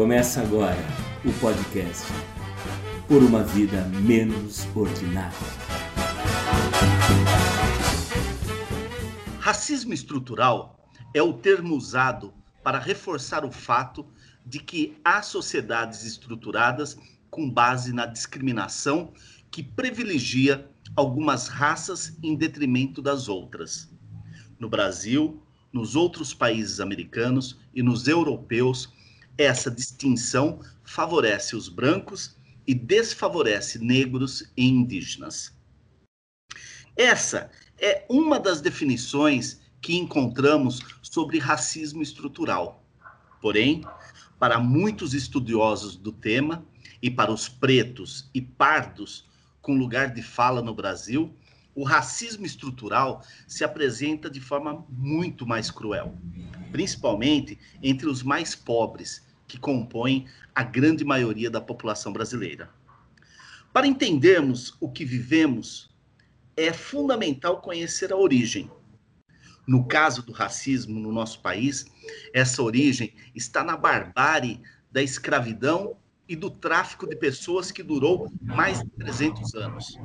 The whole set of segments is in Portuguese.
Começa agora o podcast Por uma Vida Menos Ordinária. Racismo estrutural é o termo usado para reforçar o fato de que há sociedades estruturadas com base na discriminação que privilegia algumas raças em detrimento das outras. No Brasil, nos outros países americanos e nos europeus, essa distinção favorece os brancos e desfavorece negros e indígenas. Essa é uma das definições que encontramos sobre racismo estrutural. Porém, para muitos estudiosos do tema e para os pretos e pardos com lugar de fala no Brasil, o racismo estrutural se apresenta de forma muito mais cruel, principalmente entre os mais pobres, que compõem a grande maioria da população brasileira. Para entendermos o que vivemos, é fundamental conhecer a origem. No caso do racismo no nosso país, essa origem está na barbárie da escravidão e do tráfico de pessoas que durou mais de 300 anos.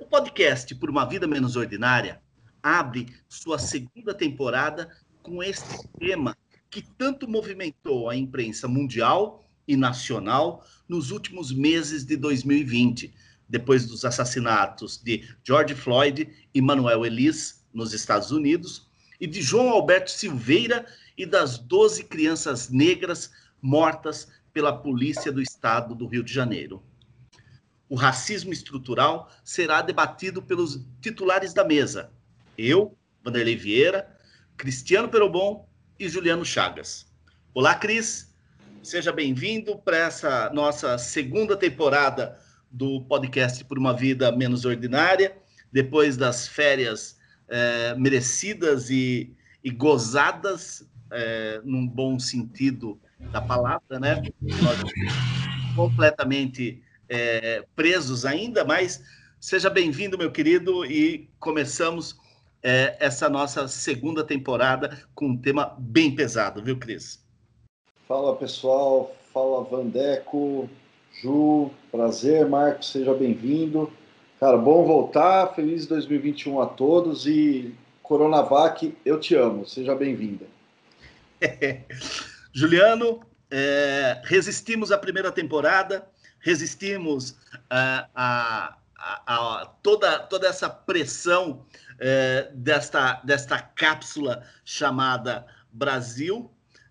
O podcast Por uma Vida Menos Ordinária abre sua segunda temporada com este tema que tanto movimentou a imprensa mundial e nacional nos últimos meses de 2020, depois dos assassinatos de George Floyd e Manuel Elis nos Estados Unidos e de João Alberto Silveira e das 12 crianças negras mortas pela Polícia do Estado do Rio de Janeiro. O racismo estrutural será debatido pelos titulares da mesa. Eu, Vanderlei Vieira, Cristiano Perobon e Juliano Chagas. Olá, Cris. Seja bem-vindo para essa nossa segunda temporada do podcast Por uma Vida Menos Ordinária, depois das férias é, merecidas e, e gozadas, é, num bom sentido da palavra, né? Nós completamente é, presos ainda, mas seja bem-vindo, meu querido, e começamos é, essa nossa segunda temporada com um tema bem pesado, viu, Cris? Fala, pessoal. Fala, Vandeco, Ju, prazer, Marcos, seja bem-vindo. Cara, bom voltar, feliz 2021 a todos e Coronavac, eu te amo, seja bem-vinda. Juliano, é, resistimos à primeira temporada, resistimos a, a, a, toda, toda essa pressão é, desta, desta cápsula chamada Brasil,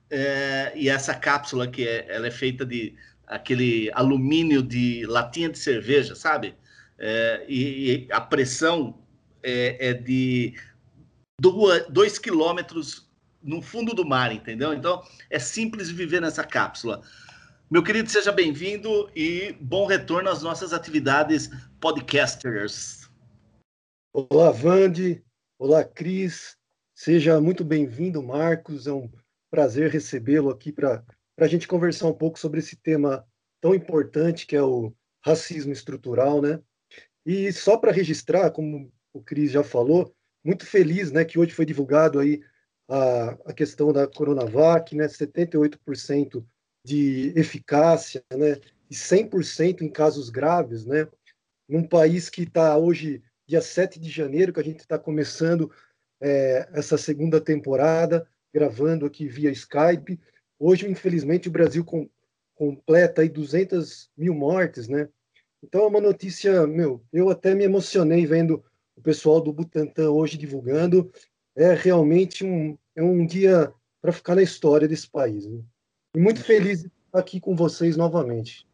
é, e essa cápsula que é, ela é feita de aquele alumínio de latinha de cerveja, sabe? É, e, e, a pressão é, é de dois quilômetros no fundo do mar, entendeu? Então é simples viver nessa cápsula. Meu querido, seja bem-vindo e bom retorno às nossas atividades podcasters. Olá, Vande. Olá, Cris. Seja muito bem-vindo, Marcos. É um prazer recebê-lo aqui para a gente conversar um pouco sobre esse tema tão importante que é o racismo estrutural, né? E só para registrar, como o Cris já falou, muito feliz, né, que hoje foi divulgado aí a, a questão da Coronavac, né, 78% de eficácia, né, e 100% em casos graves, né, num país que está hoje, dia 7 de janeiro, que a gente está começando é, essa segunda temporada, gravando aqui via Skype. Hoje, infelizmente, o Brasil com, completa aí 200 mil mortes, né? Então é uma notícia, meu, eu até me emocionei vendo o pessoal do Butantan hoje divulgando é realmente um, é um dia para ficar na história desse país. Né? E muito feliz de estar aqui com vocês novamente.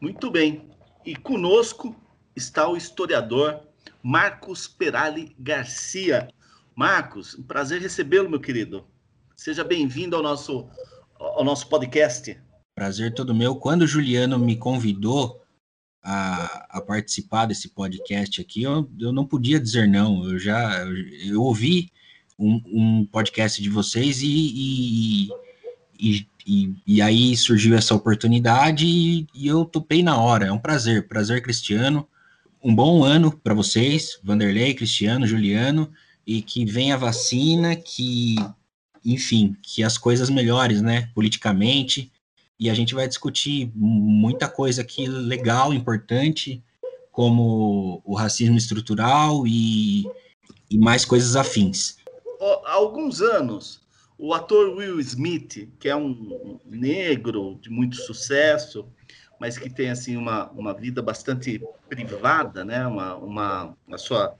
Muito bem. E conosco está o historiador Marcos Perali Garcia. Marcos, um prazer recebê-lo, meu querido. Seja bem-vindo ao nosso, ao nosso podcast. Prazer todo meu. Quando o Juliano me convidou a, a participar desse podcast aqui, eu, eu não podia dizer não. Eu já eu ouvi um, um podcast de vocês e, e, e, e, aí surgiu essa oportunidade e, e eu topei na hora. É um prazer, prazer, Cristiano. Um bom ano para vocês, Vanderlei, Cristiano, Juliano, e que venha a vacina, que enfim, que as coisas melhores, né, politicamente, e a gente vai discutir muita coisa aqui legal, importante, como o racismo estrutural e, e mais coisas afins. Há alguns anos, o ator Will Smith, que é um negro de muito sucesso, mas que tem assim uma, uma vida bastante privada, né? Uma, uma a sua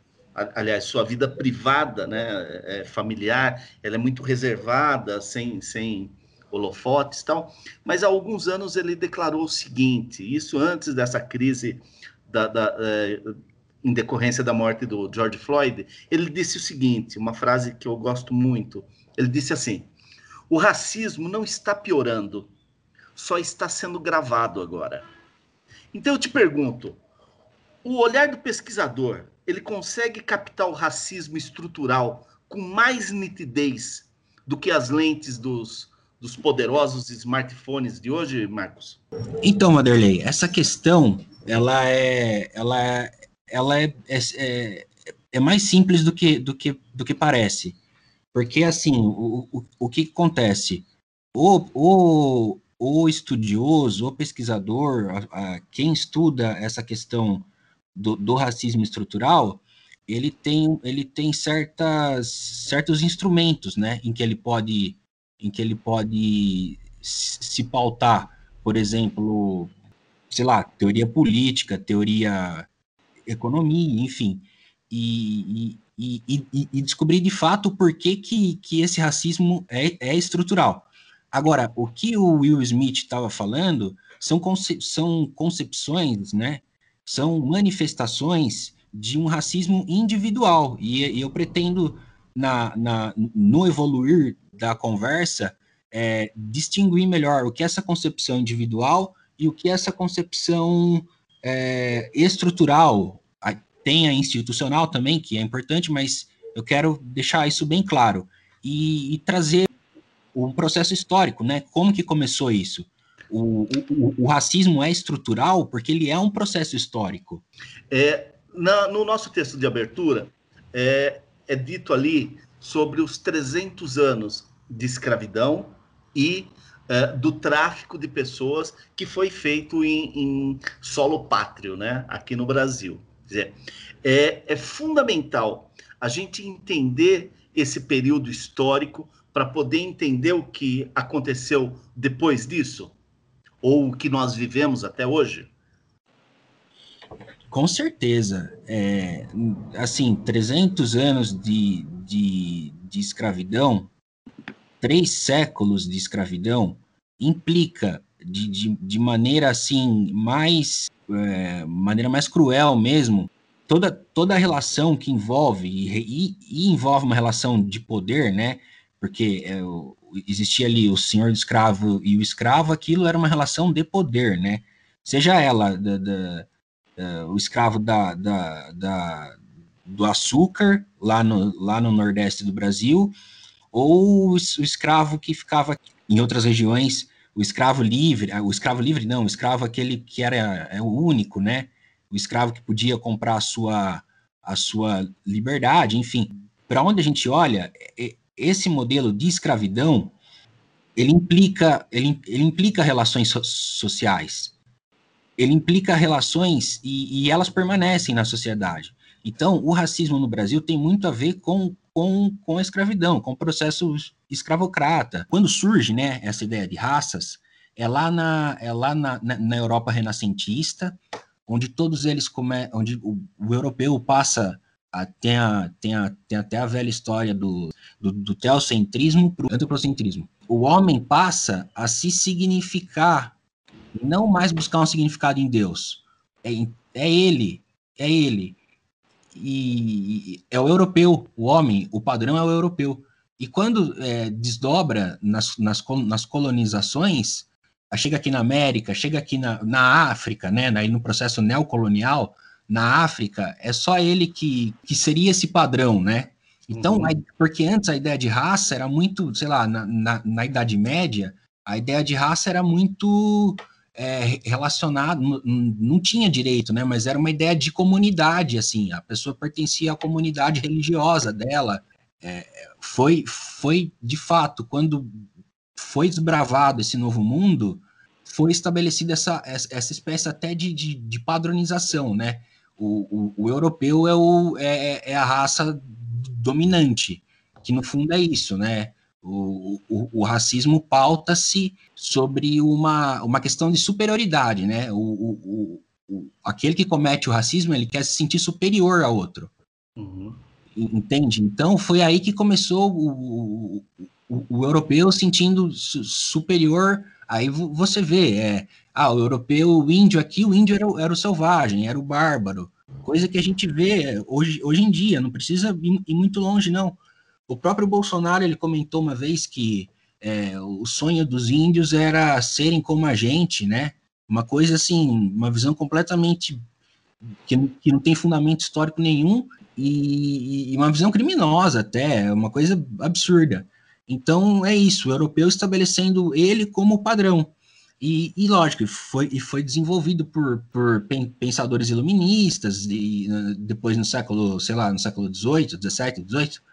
aliás sua vida privada, né? É, familiar, ela é muito reservada, sem sem holofotes, tal. Mas há alguns anos ele declarou o seguinte: isso antes dessa crise da, da é, em decorrência da morte do George Floyd, ele disse o seguinte, uma frase que eu gosto muito. Ele disse assim: o racismo não está piorando, só está sendo gravado agora. Então eu te pergunto, o olhar do pesquisador, ele consegue captar o racismo estrutural com mais nitidez do que as lentes dos, dos poderosos smartphones de hoje, Marcos? Então, Maderley, essa questão, ela é, ela ela é, é, é, é mais simples do que, do que, do que parece. Porque, assim, o, o, o que acontece? O, o, o estudioso, o pesquisador, a, a, quem estuda essa questão do, do, racismo estrutural, ele tem, ele tem certas, certos instrumentos, né, em que ele pode, em que ele pode se pautar, por exemplo, sei lá, teoria política, teoria economia, enfim, e, e, e, e descobrir de fato por que, que, que esse racismo é, é estrutural. Agora, o que o Will Smith estava falando são, conce são concepções, né? São manifestações de um racismo individual. E, e eu pretendo, na, na, no evoluir da conversa, é, distinguir melhor o que é essa concepção individual e o que é essa concepção é, estrutural, tem a institucional também, que é importante, mas eu quero deixar isso bem claro e, e trazer um processo histórico, né? Como que começou isso? O, o, o, racismo é estrutural porque ele é um processo histórico. É, na, no nosso texto de abertura, é, é dito ali sobre os 300 anos de escravidão e é, do tráfico de pessoas que foi feito em, em solo pátrio, né, aqui no Brasil. Dizer, é, é fundamental a gente entender esse período histórico para poder entender o que aconteceu depois disso, ou o que nós vivemos até hoje? Com certeza. É, assim, 300 anos de, de, de escravidão, três séculos de escravidão, implica de, de, de maneira assim mais é, maneira mais cruel mesmo, toda, toda a relação que envolve, e, e, envolve uma relação de poder, né? Porque é, existia ali o senhor escravo e o escravo, aquilo era uma relação de poder, né? Seja ela da, da, da, o escravo da, da, do açúcar, lá no, lá no nordeste do Brasil, ou o escravo que ficava em outras regiões o escravo livre, o escravo livre não, o escravo aquele que era é o único, né? O escravo que podia comprar a sua, a sua liberdade, enfim. Para onde a gente olha, esse modelo de escravidão, ele implica, ele, ele implica relações so sociais. Ele implica relações e, e elas permanecem na sociedade. Então, o racismo no Brasil tem muito a ver com com, com a escravidão, com o processo escravocrata. Quando surge né, essa ideia de raças, é lá na, é lá na, na, na Europa renascentista, onde todos eles come, onde o, o europeu passa a, tem, a, tem, a, tem até a velha história do, do, do teocentrismo para o antropocentrismo. O homem passa a se significar, não mais buscar um significado em Deus. É, é ele, é ele e é o europeu, o homem, o padrão é o europeu. E quando é, desdobra nas, nas, nas colonizações, chega aqui na América, chega aqui na, na África, né, aí no processo neocolonial, na África, é só ele que, que seria esse padrão, né? Então, uhum. porque antes a ideia de raça era muito, sei lá, na, na, na Idade Média, a ideia de raça era muito é, relacionado, não, tinha direito, né? Mas era uma ideia de comunidade, assim. A pessoa pertencia à comunidade religiosa dela. é, foi, foi de fato, quando foi desbravado esse novo mundo, foi estabelecida essa, essa espécie até de, de, de padronização, né? O, o, o europeu é, o, é, é, a raça dominante, que no fundo é isso, né? O, o, o racismo pauta-se sobre uma, uma questão de superioridade, né? O, o, o, aquele que comete o racismo, ele quer se sentir superior ao outro. Uhum. Entende? Então, foi aí que começou o, o, o europeu sentindo superior. Aí você vê, é, ah, o europeu, o índio aqui, o índio era, era o selvagem, era o bárbaro. Coisa que a gente vê hoje, hoje em dia, não precisa ir, ir muito longe, não. O próprio Bolsonaro, ele comentou uma vez que é, o sonho dos índios era serem como a gente, né? Uma coisa assim, uma visão completamente que, que não tem fundamento histórico nenhum e, e, uma visão criminosa até, uma coisa absurda. Então é isso, o europeu estabelecendo ele como padrão. E, e lógico, foi, e foi desenvolvido por, por pensadores iluministas, e depois no século, sei lá, no século XVIII, XVII, XVIII,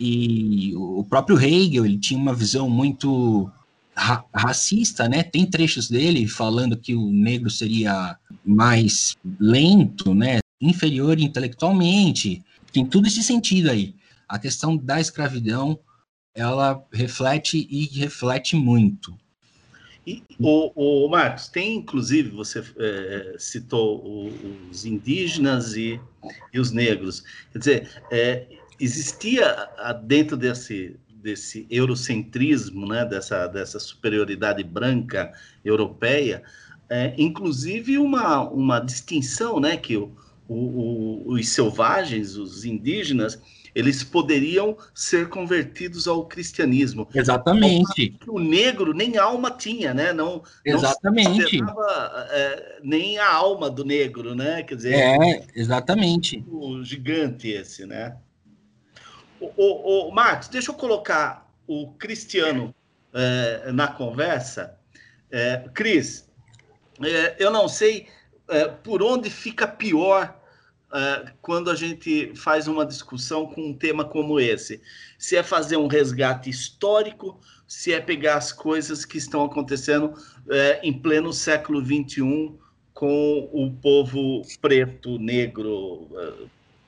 e o próprio Hegel, ele tinha uma visão muito ra racista, né? Tem trechos dele falando que o negro seria mais lento, né? Inferior intelectualmente. Tem tudo esse sentido aí. A questão da escravidão, ela reflete e reflete muito. E, o, o Marcos, tem inclusive, você é, citou o, os indígenas e, e, os negros. Quer dizer, é, existia dentro desse, desse eurocentrismo, né, dessa, dessa superioridade branca europeia, é, inclusive uma, uma distinção, né, que o, o, os selvagens, os indígenas, eles poderiam ser convertidos ao cristianismo. Exatamente. O negro nem alma tinha, né? Não, exatamente. Não é, nem a alma do negro, né? Quer dizer, é, exatamente. O gigante esse, né? O, o, deixa eu colocar o Cristiano é, na conversa. É, Cris, é, eu não sei é, por onde fica pior é, quando a gente faz uma discussão com um tema como esse. Se é fazer um resgate histórico, se é pegar as coisas que estão acontecendo é, em pleno século XXI com o povo preto, negro,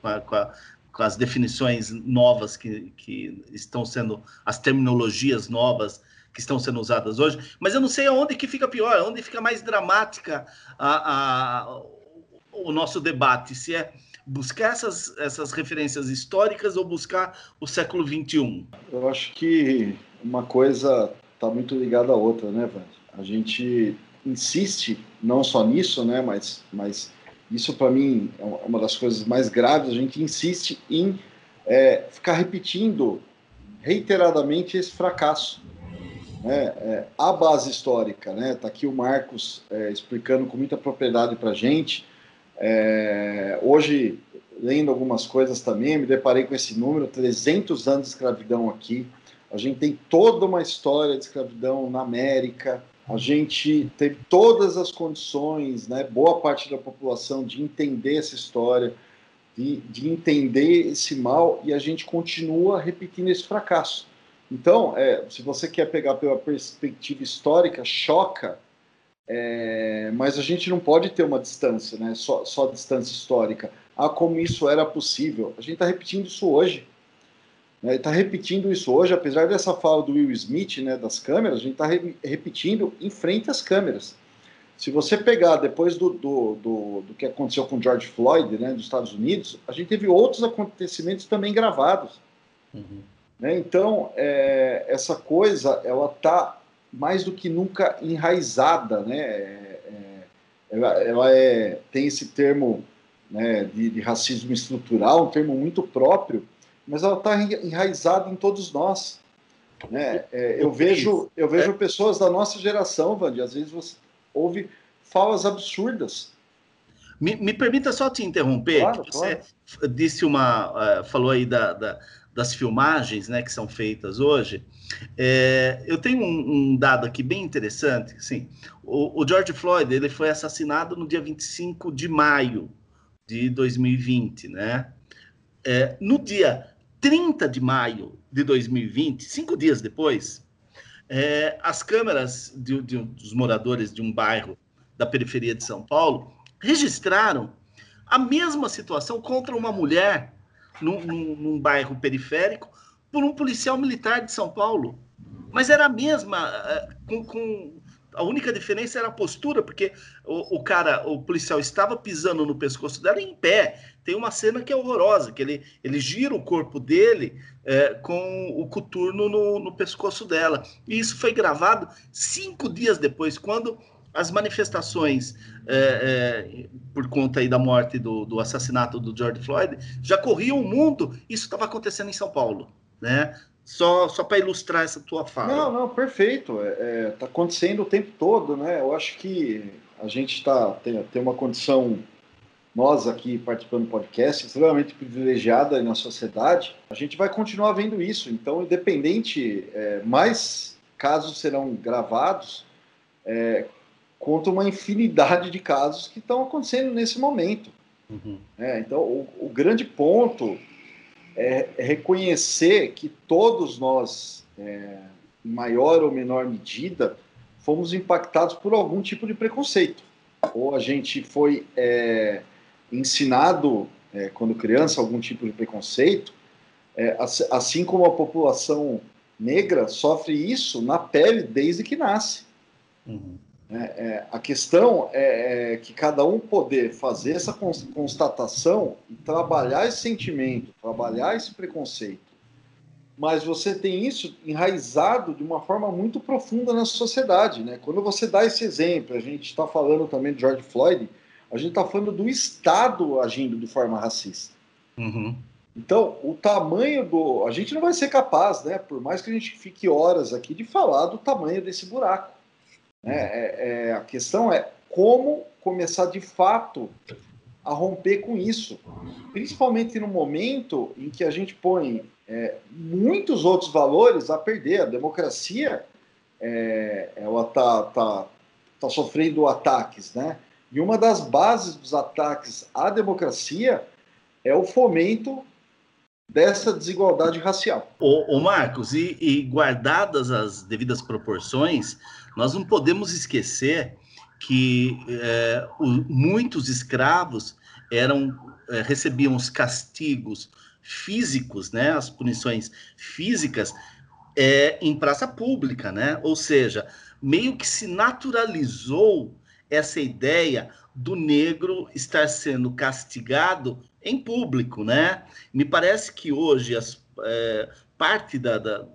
com a, com a com as definições novas que, que estão sendo, as terminologias novas que estão sendo usadas hoje, mas eu não sei aonde que fica pior, onde fica mais dramática a, a, o nosso debate, se é buscar essas, essas referências históricas ou buscar o século XXI? Eu acho que uma coisa está muito ligada à outra, né, Vande? A gente insiste não só nisso, né, mas, mas isso, para mim, é uma das coisas mais graves. A gente insiste em é, ficar repetindo reiteradamente esse fracasso. Né? É, a base histórica, né? Está aqui o Marcos é, explicando com muita propriedade para a gente. É, hoje, lendo algumas coisas também, me deparei com esse número: 300 anos de escravidão aqui. A gente tem toda uma história de escravidão na América, a gente teve todas as condições, né, boa parte da população, de entender essa história, de, de entender esse mal, e a gente continua repetindo esse fracasso. Então, é, se você quer pegar pela perspectiva histórica, choca, é, mas a gente não pode ter uma distância, né, só, só distância histórica. Ah, como isso era possível. A gente está repetindo isso hoje. Né, está repetindo isso hoje, apesar dessa fala do Will Smith, né, das câmeras, a gente está re repetindo em frente às câmeras. Se você pegar depois do, do, do, do, que aconteceu com George Floyd, né, dos Estados Unidos, a gente teve outros acontecimentos também gravados. Uhum. Né? Então, é, essa coisa, ela está mais do que nunca enraizada, né? É, é, ela, ela é, tem esse termo né, de, de racismo estrutural, um termo muito próprio, mas ela está enraizada em todos nós. Né? É, eu vejo, eu vejo é. pessoas da nossa geração, Vande, às vezes você ouve falas absurdas. Me, me permita só te interromper, claro, você claro. disse uma, uh, falou aí da, da, das filmagens, né, que são feitas hoje. É, eu tenho um, um, dado aqui bem interessante, assim, o, o George Floyd ele foi assassinado no dia 25 de maio de 2020, né? É, no dia 30 de maio de 2020, cinco dias depois, é, as câmeras de, de, dos moradores de um bairro da periferia de São Paulo registraram a mesma situação contra uma mulher num, num, num bairro periférico por um policial militar de São Paulo. Mas era a mesma, é, com, com a única diferença era a postura, porque o, o, cara, o policial estava pisando no pescoço dela em pé. Tem uma cena que é horrorosa, que ele, ele gira o corpo dele é, com o coturno no, no pescoço dela. E isso foi gravado cinco dias depois, quando as manifestações é, é, por conta aí da morte do, do, assassinato do George Floyd já corriam o mundo. Isso estava acontecendo em São Paulo, né? Só, só para ilustrar essa tua fala. Não, não, perfeito. Está é, é, acontecendo o tempo todo, né? Eu acho que a gente está tem, tem uma condição nós aqui participando do podcast, extremamente privilegiada na sociedade, a gente vai continuar vendo isso. Então, independente, é, mais casos serão gravados, é, contra uma infinidade de casos que estão acontecendo nesse momento. Uhum. É, então, o, o, grande ponto é, reconhecer que todos nós, é, em maior ou menor medida, fomos impactados por algum tipo de preconceito. Ou a gente foi é, ensinado, é, quando criança, algum tipo de preconceito, é, assim como a população negra sofre isso na pele desde que nasce. Uhum. É, é, a questão é, é, que cada um poder fazer essa constatação e trabalhar esse sentimento, trabalhar esse preconceito. Mas você tem isso enraizado de uma forma muito profunda na sociedade. Né? Quando você dá esse exemplo, a gente está falando também de George Floyd, a gente está falando do Estado agindo de forma racista. Uhum. Então, o tamanho do. A gente não vai ser capaz, né? Por mais que a gente fique horas aqui, de falar do tamanho desse buraco. Né? É, é, a questão é como começar de fato a romper com isso, principalmente no momento em que a gente põe é, muitos outros valores a perder. A democracia é, ela está tá, tá sofrendo ataques, né? E uma das bases dos ataques à democracia é o fomento dessa desigualdade racial. O, Marcos, e, e guardadas as devidas proporções, nós não podemos esquecer que é, o, muitos escravos eram é, recebiam os castigos físicos, né, as punições físicas é, em praça pública, né? Ou seja, meio que se naturalizou essa ideia do negro estar sendo castigado em público, né? Me parece que hoje as, é, parte da, da,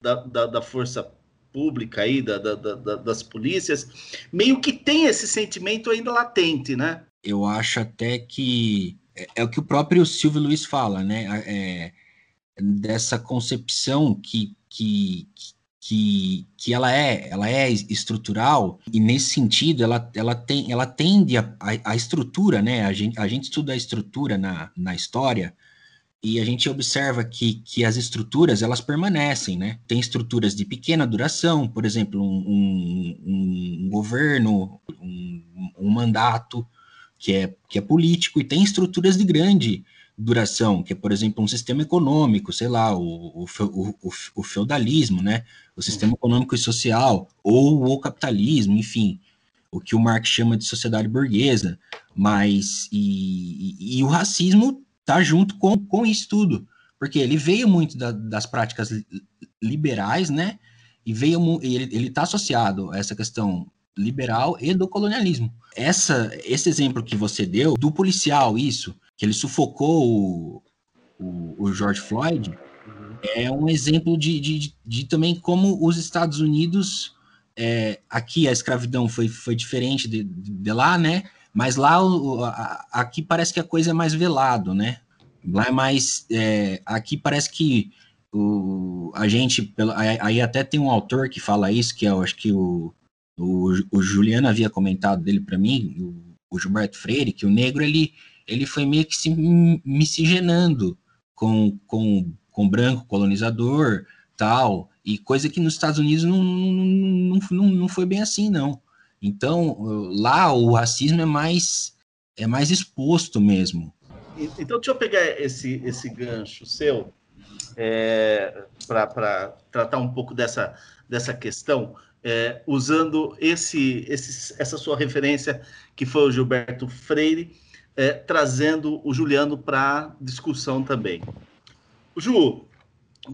da, da força pública aí, da, da, da, das polícias, meio que tem esse sentimento ainda latente, né? Eu acho até que é, é o que o próprio Silvio Luiz fala, né? É, dessa concepção que, que, que, que ela é ela é estrutural e nesse sentido ela, ela, tem, ela tende a, a, a estrutura, né? A gente, a gente estuda a estrutura na, na história e a gente observa que, que as estruturas elas permanecem, né? Tem estruturas de pequena duração, por exemplo, um, um, um governo, um, um, mandato que é, que é político, e tem estruturas de grande duração, que é, por exemplo, um sistema econômico, sei lá, o, o, o, o feudalismo, né? O sistema econômico e social, ou o capitalismo, enfim, o que o Marx chama de sociedade burguesa, mas e, e, e o racismo tá junto com, com isso tudo, porque ele veio muito da, das práticas liberais, né? E veio ele, ele tá associado a essa questão liberal e do colonialismo. Essa, esse exemplo que você deu do policial, isso, que ele sufocou o, o, o George Floyd. É um exemplo de, de, de, também como os Estados Unidos, é, aqui a escravidão foi, foi diferente de, de lá, né? Mas lá, o, a, aqui parece que a coisa é mais velado, né? Lá é mais. É, aqui parece que o, a gente. Aí até tem um autor que fala isso, que eu acho que o, o, o Juliano havia comentado dele para mim, o, o, Gilberto Freire, que o negro ele, ele foi meio que se miscigenando com, com, com branco colonizador, tal, e coisa que nos Estados Unidos não, não, não, não foi bem assim, não. Então, lá o racismo é mais é mais exposto mesmo. Então, deixa eu pegar esse, esse gancho seu é, para tratar um pouco dessa, dessa questão, é, usando esse, esse, essa sua referência, que foi o Gilberto Freire, é, trazendo o Juliano para discussão também. Ju,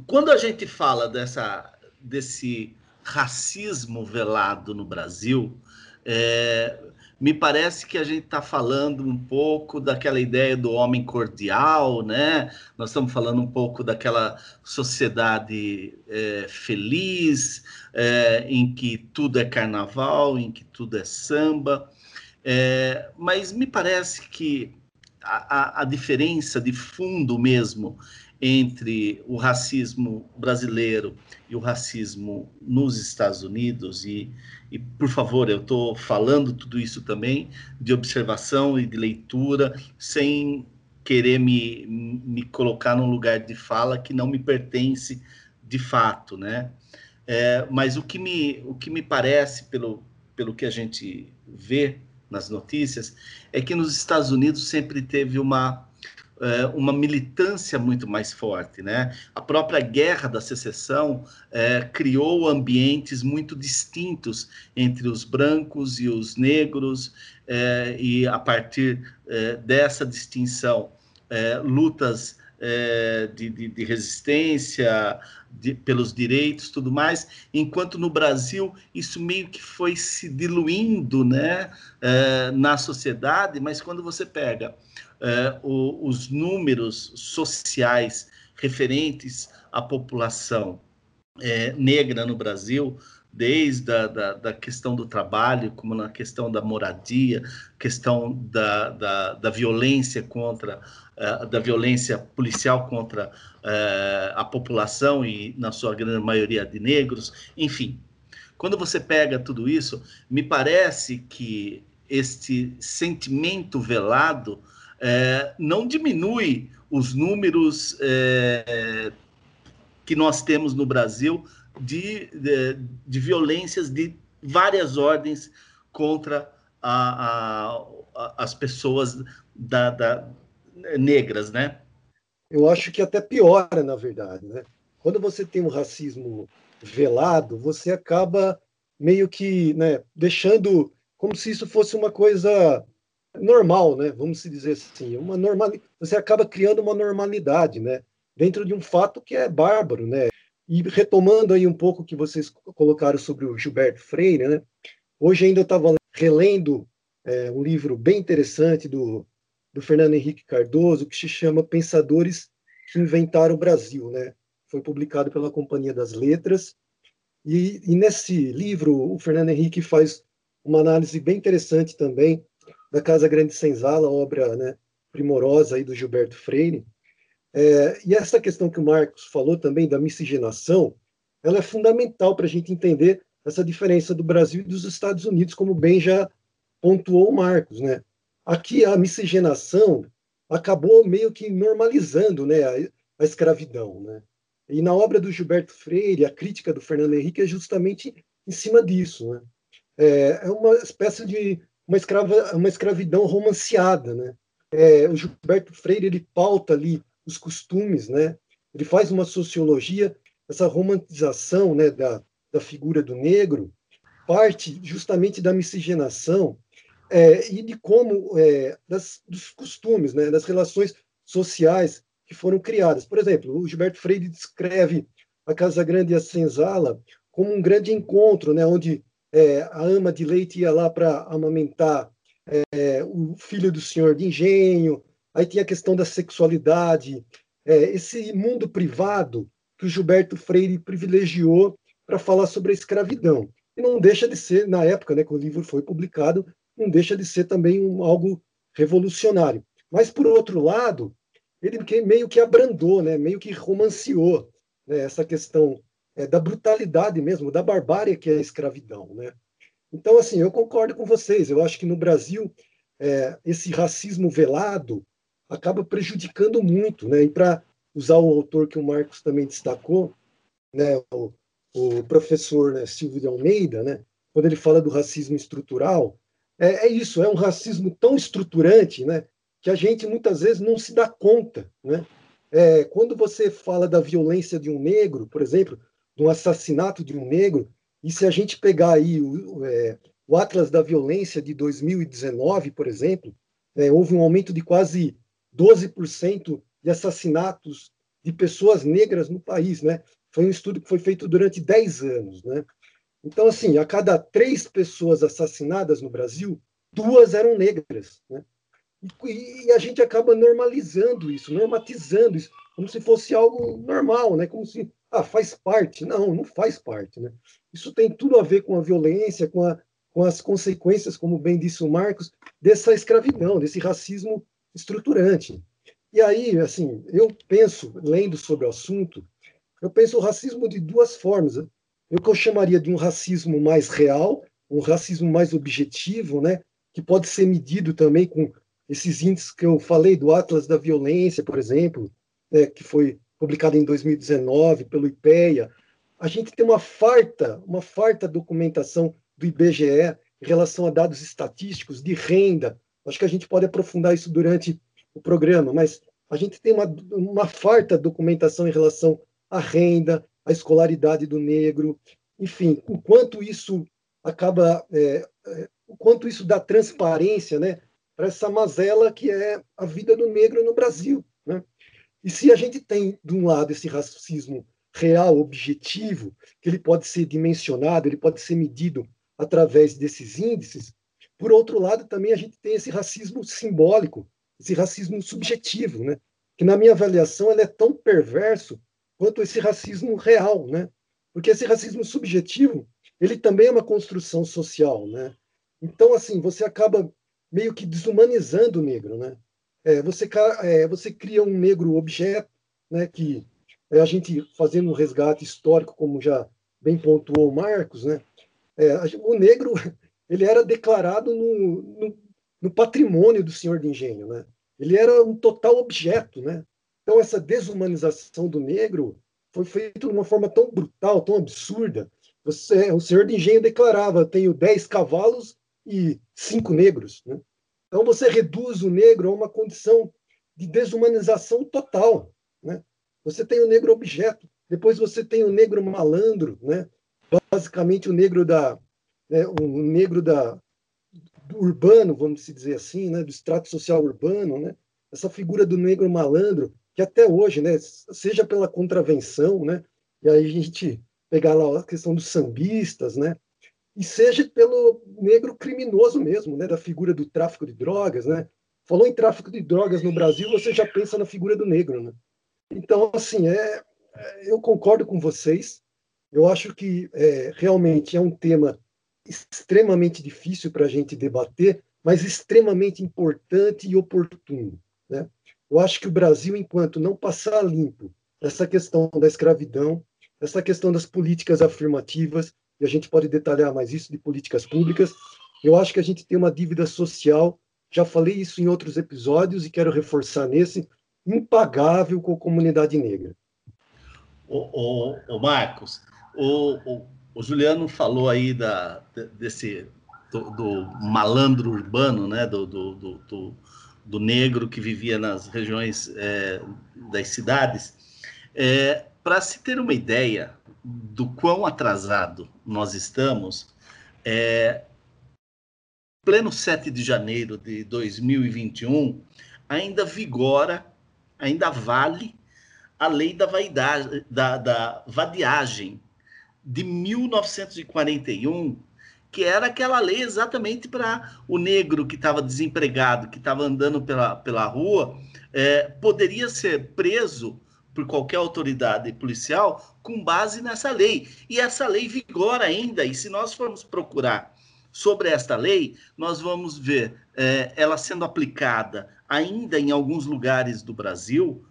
quando a gente fala dessa, desse racismo velado no Brasil, é, me parece que a gente está falando um pouco daquela ideia do homem cordial, né? Nós estamos falando um pouco daquela sociedade é, feliz, é, em que tudo é carnaval, em que tudo é samba. É, mas me parece que a, a, a diferença de fundo mesmo entre o racismo brasileiro e o racismo nos Estados Unidos e e, por favor, eu estou falando tudo isso também de observação e de leitura, sem querer me, me colocar num lugar de fala que não me pertence de fato, né? É, mas o que, me, o que me parece, pelo, pelo que a gente vê nas notícias, é que nos Estados Unidos sempre teve uma é, uma militância muito mais forte, né? A própria guerra da secessão é, criou ambientes muito distintos entre os brancos e os negros, é, e a partir é, dessa distinção, é, lutas é, de, de, de, resistência de, pelos direitos, tudo mais, enquanto no Brasil isso meio que foi se diluindo, né, na sociedade. Mas quando você pega é, o, os números sociais referentes à população é, negra no Brasil, desde a da, da, questão do trabalho, como na questão da moradia, questão da, da, da violência contra uh, da violência policial contra uh, a população e na sua grande maioria de negros, enfim. Quando você pega tudo isso, me parece que este sentimento velado é, não diminui os números é, que nós temos no Brasil de, de, de, violências de várias ordens contra a, a, as pessoas da, da, negras, né? Eu acho que até piora, na verdade, né? Quando você tem um racismo velado, você acaba meio que né, deixando como se isso fosse uma coisa normal, né? Vamos dizer assim, uma normal. Você acaba criando uma normalidade, né? Dentro de um fato que é bárbaro, né? E retomando aí um pouco o que vocês colocaram sobre o Gilberto Freire, né? Hoje ainda eu estava relendo é, um livro bem interessante do, do Fernando Henrique Cardoso que se chama Pensadores que Inventaram o Brasil, né? Foi publicado pela Companhia das Letras e, e nesse livro o Fernando Henrique faz uma análise bem interessante também da Casa Grande Senzala, obra né, primorosa aí do Gilberto Freire. É, e essa questão que o Marcos falou também da miscigenação, ela é fundamental para a gente entender essa diferença do Brasil e dos Estados Unidos, como bem já pontuou o Marcos. Né? Aqui a miscigenação acabou meio que normalizando né, a, a escravidão. Né? E na obra do Gilberto Freire, a crítica do Fernando Henrique é justamente em cima disso. Né? É, é uma espécie de uma, escrava, uma escravidão romanceada, né? É, o Gilberto Freire ele pauta ali os costumes, né? Ele faz uma sociologia, essa romantização, né, da, da figura do negro parte justamente da miscigenação é, e de como é, das, dos costumes, né, das relações sociais que foram criadas. Por exemplo, o Gilberto Freire descreve a Casa Grande e a Senzala como um grande encontro, né, onde é, a ama de leite ia lá para amamentar é, o filho do senhor de engenho, aí tinha a questão da sexualidade, é, esse mundo privado que o Gilberto Freire privilegiou para falar sobre a escravidão. E não deixa de ser, na época né, que o livro foi publicado, não deixa de ser também um, algo revolucionário. Mas, por outro lado, ele meio que abrandou, né, meio que romanceou né, essa questão é, da brutalidade mesmo, da barbárie que é a escravidão. Né? Então, assim, eu concordo com vocês. Eu acho que no Brasil é, esse racismo velado acaba prejudicando muito. Né? E para usar o autor que o Marcos também destacou, né, o, o professor né, Silvio de Almeida, né, quando ele fala do racismo estrutural, é, é, isso, é um racismo tão estruturante né, que a gente muitas vezes não se dá conta né, é, quando você fala da violência de um negro, por exemplo, um assassinato de um negro, e se a gente pegar aí o, é, o Atlas da Violência de 2019, por exemplo, é, houve um aumento de quase 12% de assassinatos de pessoas negras no país, né? Foi um estudo que foi feito durante 10 anos, né? Então, assim, a cada três pessoas assassinadas no Brasil, duas eram negras, né? E, e a gente acaba normalizando isso, normatizando isso, como se fosse algo normal, né? Como se, ah, faz parte. Não, não faz parte, né? Isso tem tudo a ver com a violência, com a com as consequências, como bem disse o Marcos, dessa escravidão, desse racismo estruturante. E aí, assim, eu penso, lendo sobre o assunto, eu penso o racismo de duas formas. O que eu chamaria de um racismo mais real, um racismo mais objetivo, né, que pode ser medido também com esses índices que eu falei do Atlas da Violência, por exemplo, né, que foi publicado em 2019 pelo IPEA. A gente tem uma farta, uma farta documentação do IBGE em relação a dados estatísticos de renda. Acho que a gente pode aprofundar isso durante o programa, mas a gente tem uma, uma farta documentação em relação à renda, à escolaridade do negro, enfim, o quanto isso acaba, é, é, o quanto isso dá transparência, né, para essa mazela que é a vida do negro no Brasil, né? E se a gente tem de um lado esse racismo real, objetivo, que ele pode ser dimensionado, ele pode ser medido através desses índices. Por outro lado, também a gente tem esse racismo simbólico, esse racismo subjetivo, né? que na minha avaliação ele é tão perverso quanto esse racismo real, né? Porque esse racismo subjetivo, ele também é uma construção social, né? Então, assim, você acaba meio que desumanizando o negro, né? É, você, é, você cria um negro objeto, né? Que é a gente fazendo um resgate histórico, como já bem pontuou o Marcos, né? É, o negro ele era declarado no, no, no, patrimônio do senhor de engenho, né? Ele era um total objeto, né? Então essa desumanização do negro foi feita de uma forma tão brutal, tão absurda. Você, o senhor de engenho declarava: tenho 10 cavalos e cinco negros. Né? Então você reduz o negro a uma condição de desumanização total. Né? Você tem o negro objeto, depois você tem o negro malandro, né? basicamente o negro da né, o negro da urbano, vamos dizer assim, né, do extrato social urbano, né, essa figura do negro malandro que até hoje, né, seja pela contravenção, né, e aí a gente pegar lá a questão dos sambistas, né, e seja pelo negro criminoso mesmo, né, da figura do tráfico de drogas, né. Falou em tráfico de drogas no Brasil, você já pensa na figura do negro, né. Então, assim, é, é eu concordo com vocês. Eu acho que é, realmente é um tema extremamente difícil para a gente debater, mas extremamente importante e oportuno. Né? Eu acho que o Brasil, enquanto não passar limpo essa questão da escravidão, essa questão das políticas afirmativas, e a gente pode detalhar mais isso de políticas públicas, eu acho que a gente tem uma dívida social, já falei isso em outros episódios e quero reforçar nesse, impagável com a comunidade negra. O, o, o Marcos, o, o, o, Juliano falou aí da, desse do, do malandro urbano, né? Do, do, do, do, negro que vivia nas regiões é, das cidades. É, Para se ter uma ideia do quão atrasado nós estamos, é, pleno 7 de janeiro de 2021, ainda vigora, ainda vale a lei da vaidade, da, da vadiagem, de 1941, que era aquela lei exatamente para o negro que estava desempregado, que estava andando pela, pela rua, é, poderia ser preso por qualquer autoridade policial com base nessa lei. E essa lei vigora ainda, e se nós formos procurar sobre esta lei, nós vamos ver é, ela sendo aplicada ainda em alguns lugares do Brasil,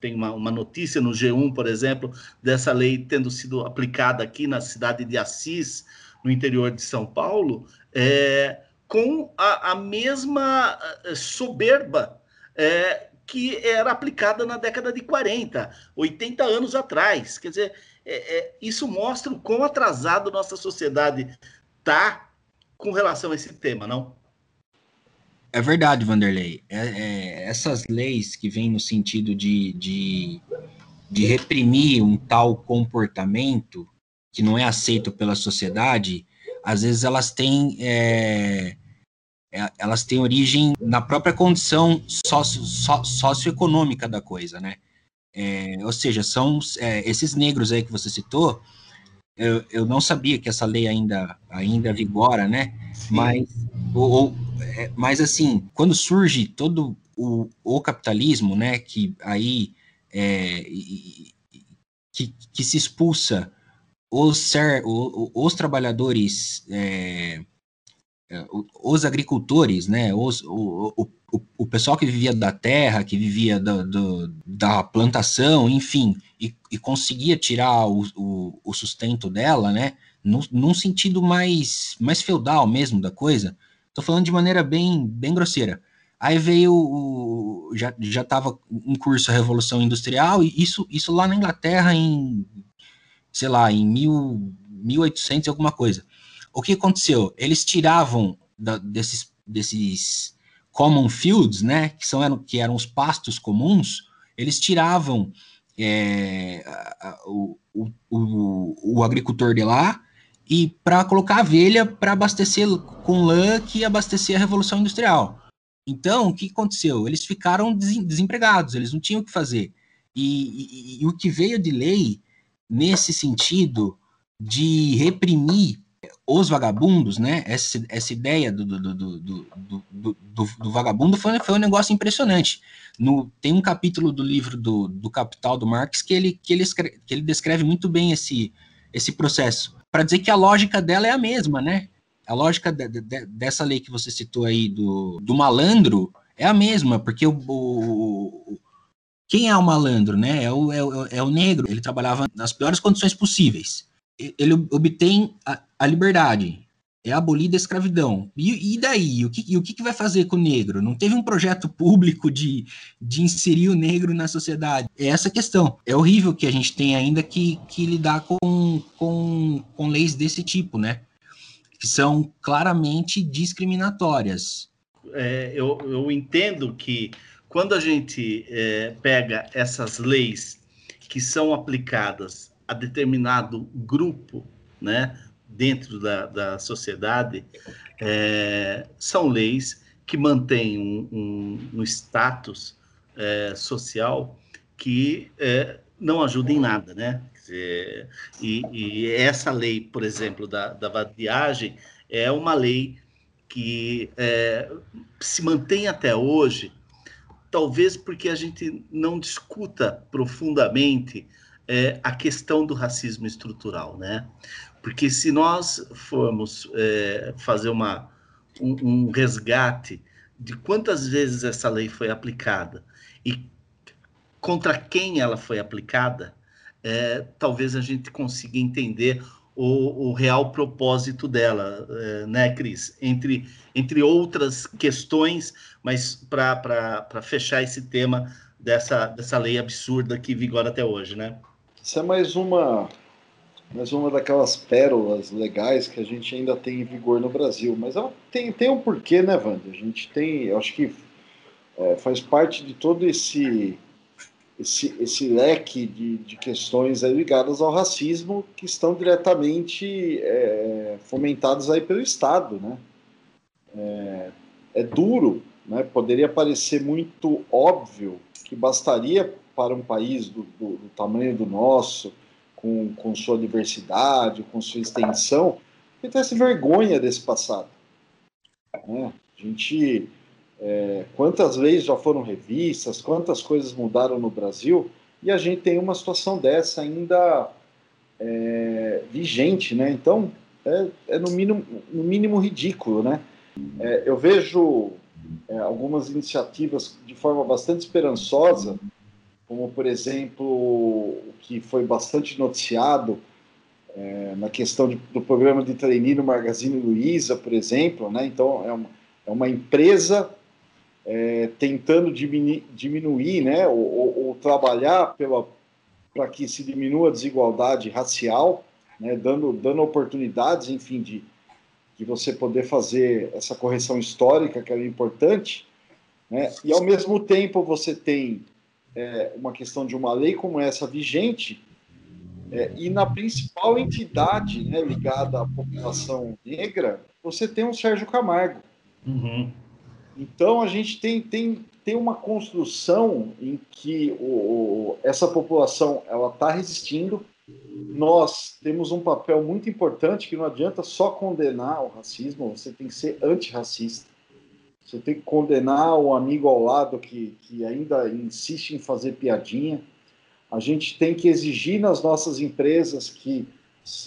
tem uma, uma notícia no G1, por exemplo, dessa lei tendo sido aplicada aqui na cidade de Assis, no interior de São Paulo, é, com a, a, mesma eh, soberba é, que era aplicada na década de 40, 80 anos atrás. Quer dizer, é, é, isso mostra o quão atrasado nossa sociedade está com relação a esse tema, não? É verdade, Vanderlei. É, é, essas leis que vêm no sentido de, de, de reprimir um tal comportamento que não é aceito pela sociedade, às vezes elas têm é, elas têm origem na própria condição socio, socioeconômica da coisa, né? É, ou seja, são é, esses negros aí que você citou. Eu, eu não sabia que essa lei ainda ainda vigora, né? Sim. Mas ou, ou é, mas assim, quando surge todo o, o capitalismo, né, que aí é, que, que se expulsa os, ser, os, os trabalhadores, é, é os agricultores, né, os, o, o, o, pessoal que vivia da terra, que vivia do, do, da plantação, enfim, e, e conseguia tirar o, o, o, sustento dela, né, num, num sentido mais, mais feudal mesmo da coisa, Tô falando de maneira bem, bem grosseira. Aí veio o, já já estava em curso a Revolução Industrial e isso isso lá na Inglaterra em sei lá em mil, 1800 e alguma coisa. O que aconteceu? Eles tiravam da, desses desses common fields, né, que são que eram os pastos comuns, eles tiravam é, o, o, o, o agricultor de lá e para colocar abelha para abastecer com lã que abastecer a Revolução Industrial. Então, o que aconteceu? Eles ficaram desempregados, eles não tinham o que fazer. E, e, e o que veio de lei nesse sentido de reprimir os vagabundos, né? Essa, essa ideia do, do, do, do, do vagabundo foi, foi um negócio impressionante. No, tem um capítulo do livro do, do Capital do Marx que ele, que, ele escreve, que ele descreve muito bem esse, esse processo para dizer que a lógica dela é a mesma, né? A lógica de, de, dessa lei que você citou aí do, do malandro é a mesma, porque o, o quem é o malandro, né? É o, é, o, é o negro. Ele trabalhava nas piores condições possíveis. Ele obtém a, a liberdade, é abolida a escravidão. E, e daí? O, que, e o que, vai fazer com o negro? Não teve um projeto público de, de inserir o negro na sociedade? É essa questão. É horrível que a gente tenha ainda que, que lidar com, com, com leis desse tipo, né? Que são claramente discriminatórias. É, eu, eu entendo que quando a gente é, pega essas leis que são aplicadas a determinado grupo, né, dentro da, da sociedade é, são leis que mantêm um, um, um status é, social que é, não ajuda em nada, né? Dizer, e, e, essa lei, por exemplo, da, da vadiagem, é uma lei que é, se mantém até hoje, talvez porque a gente não discuta profundamente é, a questão do racismo estrutural, né? Porque se nós formos é, fazer uma, um, um resgate de quantas vezes essa lei foi aplicada e contra quem ela foi aplicada, é, talvez a gente consiga entender o, o real propósito dela, é, né, Cris? Entre, entre outras questões, mas para fechar esse tema dessa, dessa lei absurda que vigora até hoje, né? Isso é mais uma mas uma daquelas pérolas legais que a gente ainda tem em vigor no Brasil. Mas ela tem, tem um porquê, né, Wanda? A gente tem, eu acho que é, faz parte de todo esse esse, esse leque de, de questões ligadas ao racismo que estão diretamente é, fomentadas aí pelo Estado, né? É, é duro, né? Poderia parecer muito óbvio que bastaria para um país do, do, do tamanho do nosso com, com sua diversidade, com sua extensão, tivesse vergonha desse passado. Né? A gente, é, quantas leis já foram revistas, quantas coisas mudaram no Brasil, e a gente tem uma situação dessa ainda é, vigente, né? Então, é, é, no, mínimo, no mínimo ridículo, né? É, eu vejo é, algumas iniciativas de forma bastante esperançosa, como por exemplo o que foi bastante noticiado é, na questão de, do programa de trainee no Magazine Luiza, por exemplo, né? Então é uma, é uma empresa é, tentando diminuir, diminuir né, ou, ou, ou trabalhar para que se diminua a desigualdade racial, né, dando, dando oportunidades, enfim, de, de você poder fazer essa correção histórica que era importante, né? e ao mesmo tempo você tem é, uma questão de uma lei como essa vigente, é, e na principal entidade né, ligada à população negra, você tem um Sérgio Camargo. Uhum. Então a gente tem, tem, tem uma construção em que o, o essa população ela está resistindo. Nós temos um papel muito importante que não adianta só condenar o racismo, você tem que ser antirracista. Você tem que condenar o amigo ao lado que, que ainda insiste em fazer piadinha. A gente tem que exigir nas nossas empresas que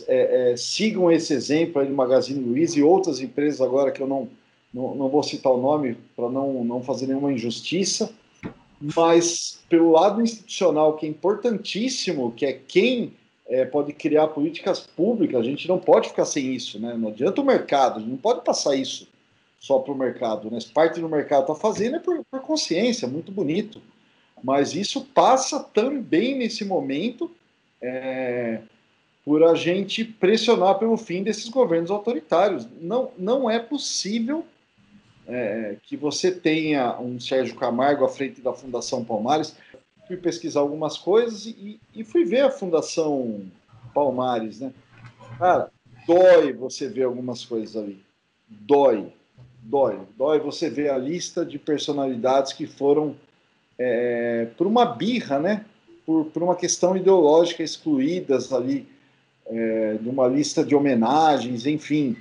é, é, sigam esse exemplo aí do Magazine Luiza e outras empresas agora que eu não, não, não vou citar o nome para não, não fazer nenhuma injustiça, mas pelo lado institucional, que é importantíssimo, que é quem é, pode criar políticas públicas, a gente não pode ficar sem isso, né? Não adianta o mercado, a gente não pode passar isso só para o mercado, né? Parte do mercado está fazendo é por, por consciência, muito bonito. Mas isso passa também nesse momento é, por a gente pressionar pelo fim desses governos autoritários. Não, não é possível é, que você tenha um Sérgio Camargo à frente da Fundação Palmares. Fui pesquisar algumas coisas e, e fui ver a Fundação Palmares, né? Cara, dói você ver algumas coisas ali. Dói, dói. Dói você ver a lista de personalidades que foram é, por uma birra, né? Por, por uma questão ideológica excluídas ali é, de uma lista de homenagens, enfim.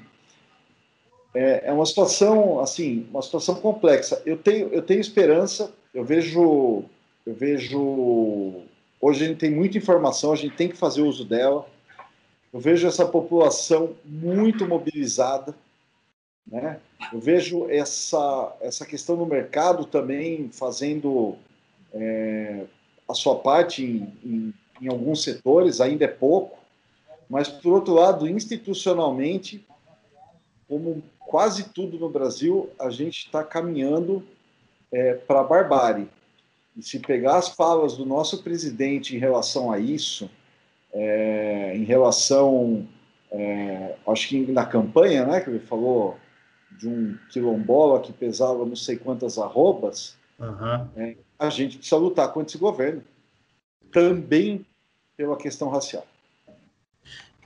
É, é, uma situação, assim, uma situação complexa. Eu tenho, eu tenho esperança, eu vejo, eu vejo, hoje a gente tem muita informação, a gente tem que fazer uso dela. Eu vejo essa população muito mobilizada, né? Eu vejo essa, essa questão no mercado também fazendo é, a sua parte em, em, em alguns setores, ainda é pouco, mas, por outro lado, institucionalmente, como quase tudo no Brasil, a gente está caminhando é, para a barbárie. E se pegar as falas do nosso presidente em relação a isso, é, em relação, é, acho que na campanha, né, que ele falou de um quilombola que pesava não sei quantas arrobas, uhum. a gente precisa lutar contra esse governo, também pela questão racial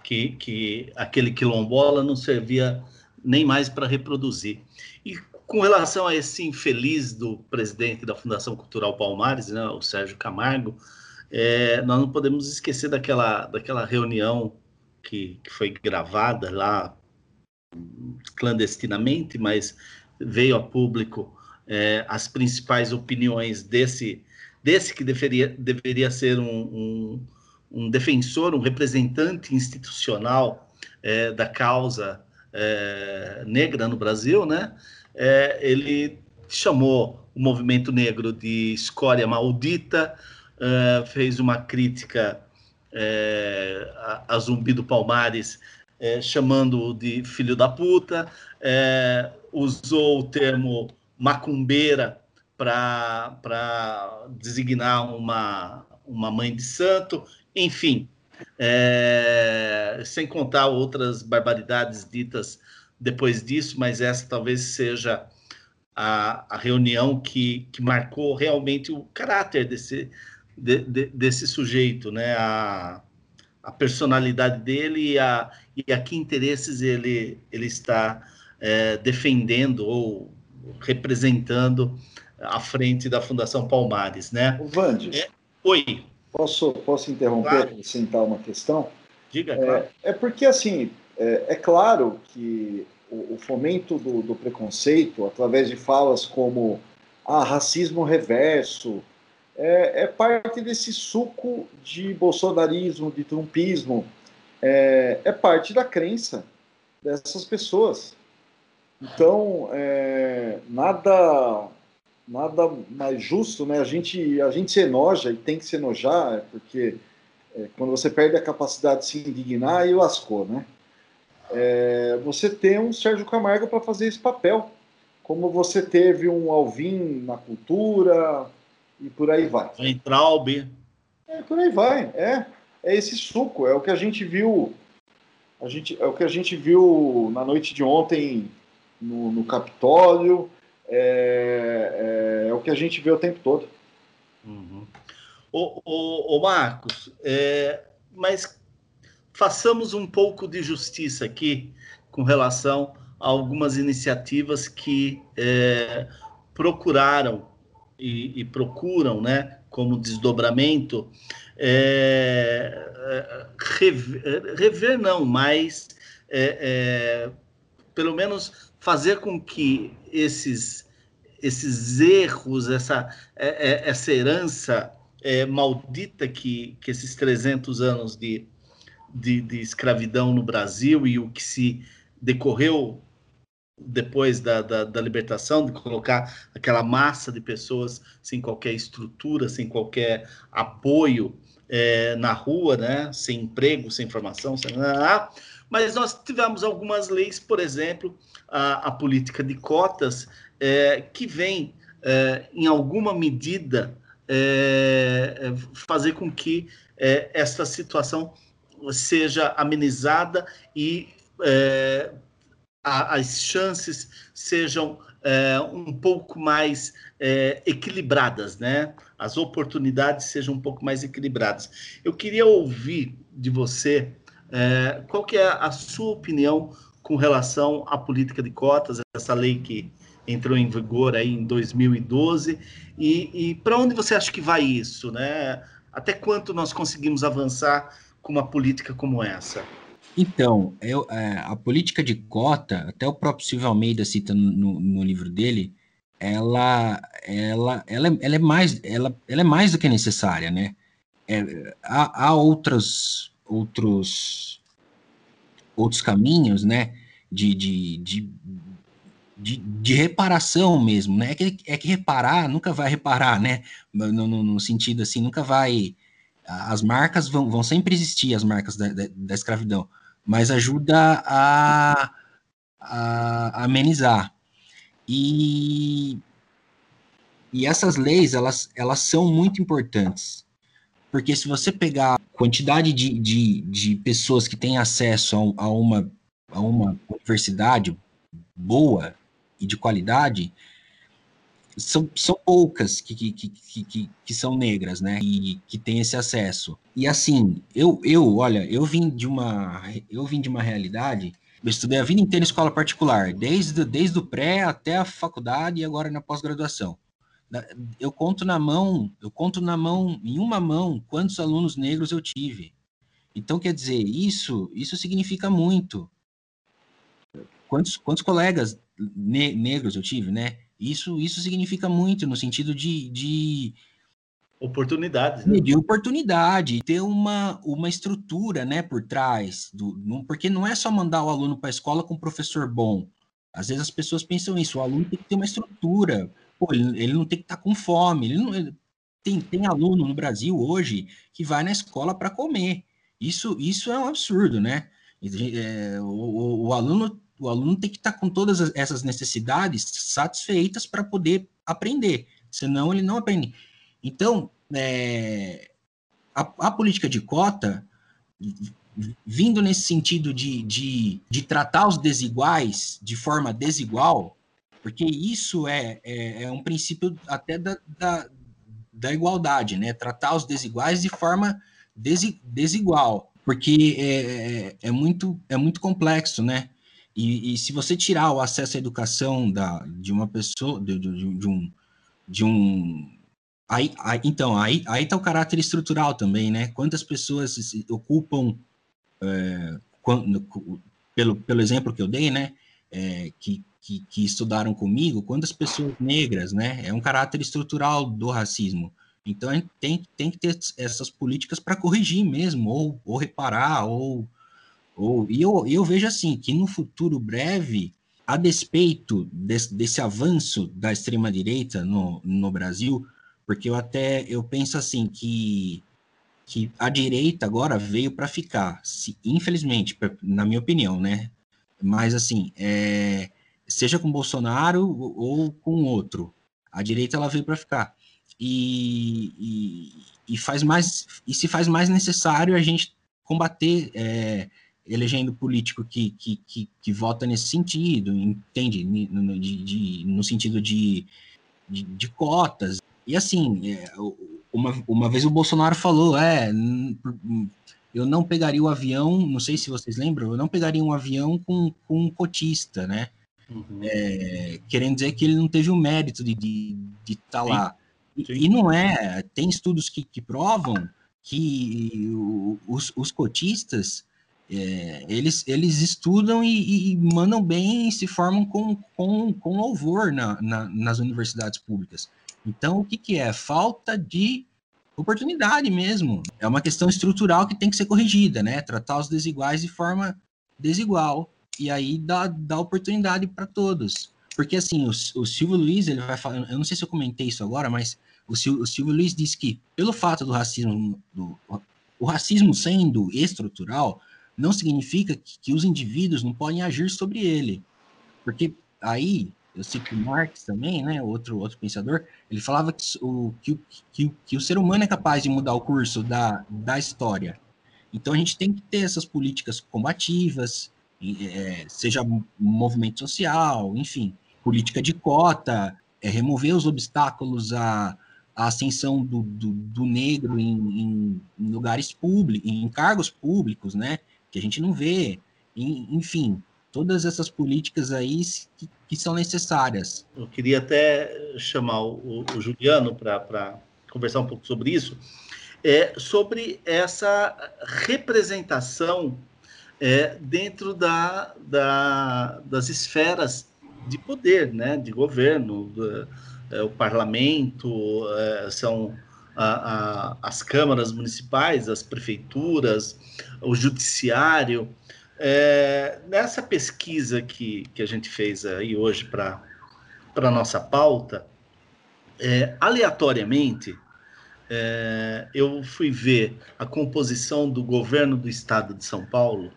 que, que aquele quilombola não servia nem mais para reproduzir. E com relação a esse infeliz do presidente da Fundação Cultural Palmares, né, o Sérgio Camargo, é, nós não podemos esquecer daquela, daquela reunião que, que foi gravada lá clandestinamente, mas veio a público é, as principais opiniões desse, desse que deveria, deveria ser um, um um defensor, um representante institucional é, da causa é, negra no Brasil, né? É, ele chamou o movimento negro de escória maldita, é, fez uma crítica é, a, a, Zumbi do Palmares, é, chamando-o de filho da puta, usou o termo macumbeira para designar uma, uma mãe de santo, enfim, é, sem contar outras barbaridades ditas depois disso, mas essa talvez seja a, a reunião que, que marcou realmente o caráter desse, de, de, desse sujeito, né? A, a personalidade dele e a, e a que interesses ele, ele está é, defendendo ou representando à frente da Fundação Palmares, né? O Vande. É, oi. Posso, posso interromper claro. para acrescentar uma questão? Diga, é, claro. É porque, assim, é, é claro que o, o fomento do, do, preconceito, através de falas como ah, racismo reverso, é, é parte desse suco de bolsonarismo, de trumpismo, é, é parte da crença dessas pessoas. Então, é, nada nada mais justo, né? A gente, a gente se enoja e tem que se enojar, porque é, quando você perde a capacidade de se indignar, aí lascou, né? É, você tem um Sérgio Camargo para fazer esse papel, como você teve um Alvin na cultura e por aí vai. Em Traub. É, por aí vai, é. É esse suco, é o que a gente viu a gente, é o que a gente viu na noite de ontem no, no Capitólio, é, é, é, o que a gente vê o tempo todo. Uhum. Ô, ô, ô Marcos, é, mas façamos um pouco de justiça aqui com relação a algumas iniciativas que é, procuraram e, e, procuram, né, como desdobramento, é, é rever, rever, não, mas é, é, pelo menos fazer com que esses esses erros, essa, é, essa herança é, maldita que, que esses 300 anos de, de, de, escravidão no Brasil e o que se decorreu depois da, da, da, libertação, de colocar aquela massa de pessoas sem qualquer estrutura, sem qualquer apoio é, na rua, né? sem emprego, sem formação, sem nada. Mas nós tivemos algumas leis, por exemplo, a, a política de cotas, é, que vem, é, em alguma medida, fazer com que essa situação seja amenizada e a, as chances sejam é, um pouco mais é, equilibradas, né? As oportunidades sejam um pouco mais equilibradas. Eu queria ouvir de você é, qual que é a sua opinião com relação à política de cotas, essa lei que entrou em vigor aí em 2012, e, e para onde você acha que vai isso, né? Até quanto nós conseguimos avançar com uma política como essa? Então, eu, é, a política de cota, até o próprio Silvio Almeida cita no, no livro dele, ela, ela, ela, ela, é mais, ela, ela é mais do que necessária, né? É, há, há outros, outros, outros caminhos, né? De, de, de, de, de, reparação mesmo, né? É que, é que reparar nunca vai reparar, né? No, no, no, sentido assim, nunca vai. As marcas vão, vão sempre existir, as marcas da, da, da escravidão, mas ajuda a, a, amenizar. E, e essas leis, elas, elas são muito importantes. Porque se você pegar a quantidade de, de, de pessoas que têm acesso a, a, uma, a uma universidade boa e de qualidade, são, são poucas que, que, que, que, que são negras, né? E que têm esse acesso. E assim, eu, eu, olha, eu vim de uma, eu vim de uma realidade. Eu estudei a vida inteira em escola particular, desde, desde o pré até a faculdade e agora na pós-graduação. Eu conto na mão, eu conto na mão, em uma mão, quantos alunos negros eu tive. Então, quer dizer, isso, isso significa muito. Quantos, quantos colegas ne negros eu tive, né? Isso, isso significa muito no sentido de, de oportunidades, né? de oportunidade, ter uma, uma estrutura, né, por trás do, não, porque não é só mandar o aluno para a escola com um professor bom. Às vezes as pessoas pensam isso, o aluno tem que ter uma estrutura. Pô, ele, ele não tem que estar tá com fome. Ele não, ele, tem, tem aluno no Brasil hoje que vai na escola para comer. Isso, isso é um absurdo, né? É, o, o, aluno o aluno tem que estar tá com todas essas necessidades satisfeitas para poder aprender, senão ele não aprende. Então, é, a, a, política de cota, vindo nesse sentido de, de, de, tratar os desiguais de forma desigual, porque isso é, é, é um princípio até da, da, da, igualdade, né? Tratar os desiguais de forma desi, desigual, porque é, é, é muito, é muito complexo, né? E, e, se você tirar o acesso à educação da, de uma pessoa, de, de, de um. De um aí, aí, então, aí está o caráter estrutural também, né? Quantas pessoas ocupam, é, quando, pelo, pelo exemplo que eu dei, né? É, que, que, que, estudaram comigo, quantas pessoas negras, né? É um caráter estrutural do racismo. Então, tem, tem que ter essas políticas para corrigir mesmo, ou, ou reparar, ou ou, e eu, eu vejo assim, que no futuro breve, a despeito desse, desse avanço da extrema-direita no, no Brasil, porque eu até eu penso assim que, que a direita agora veio para ficar, se, infelizmente, na minha opinião, né? Mas assim, é, seja com Bolsonaro ou com outro, a direita ela veio para ficar. E, e, e, faz mais e se faz mais necessário a gente combater é, elegendo político que, que, que, que vota nesse sentido, entende? No, de, de, no sentido de, de, de, cotas. E assim, é, uma, uma vez o Bolsonaro falou, é, eu não pegaria o avião, não sei se vocês lembram, eu não pegaria um avião com, com um cotista, né? Uhum. É, querendo dizer que ele não teve o mérito de estar de, de tá lá. E, e, não é, tem estudos que, que provam que os, os cotistas é, eles, eles estudam e, e, mandam bem e se formam com, com, com louvor na, na, nas universidades públicas. Então, o que, que é? Falta de oportunidade mesmo. É uma questão estrutural que tem que ser corrigida, né? Tratar os desiguais de forma desigual e aí dá, dá oportunidade para todos. Porque assim, o, o Silvio Luiz, ele vai falar, eu não sei se eu comentei isso agora, mas o, Sil, o Silvio Luiz disse que, pelo fato do racismo, do, o racismo sendo estrutural, não significa que, que, os indivíduos não podem agir sobre ele. Porque aí, eu cito Marx também, né, outro, outro pensador, ele falava que o, que, que, que o ser humano é capaz de mudar o curso da, da história. Então a gente tem que ter essas políticas combativas, é, seja movimento social, enfim, política de cota, é, remover os obstáculos à, à ascensão do, do, do negro em, em, lugares públicos, em cargos públicos, né? Que a gente não vê. enfim, todas essas políticas aí que, que, são necessárias. Eu queria até chamar o, o Juliano para conversar um pouco sobre isso, é, sobre essa representação é, dentro da, da, das esferas de poder, né, de governo, do, é, o parlamento, é, são a, a, as câmaras municipais, as prefeituras, o judiciário. É, nessa pesquisa que, que a gente fez aí hoje para a nossa pauta, é, aleatoriamente, é, eu fui ver a composição do governo do estado de São Paulo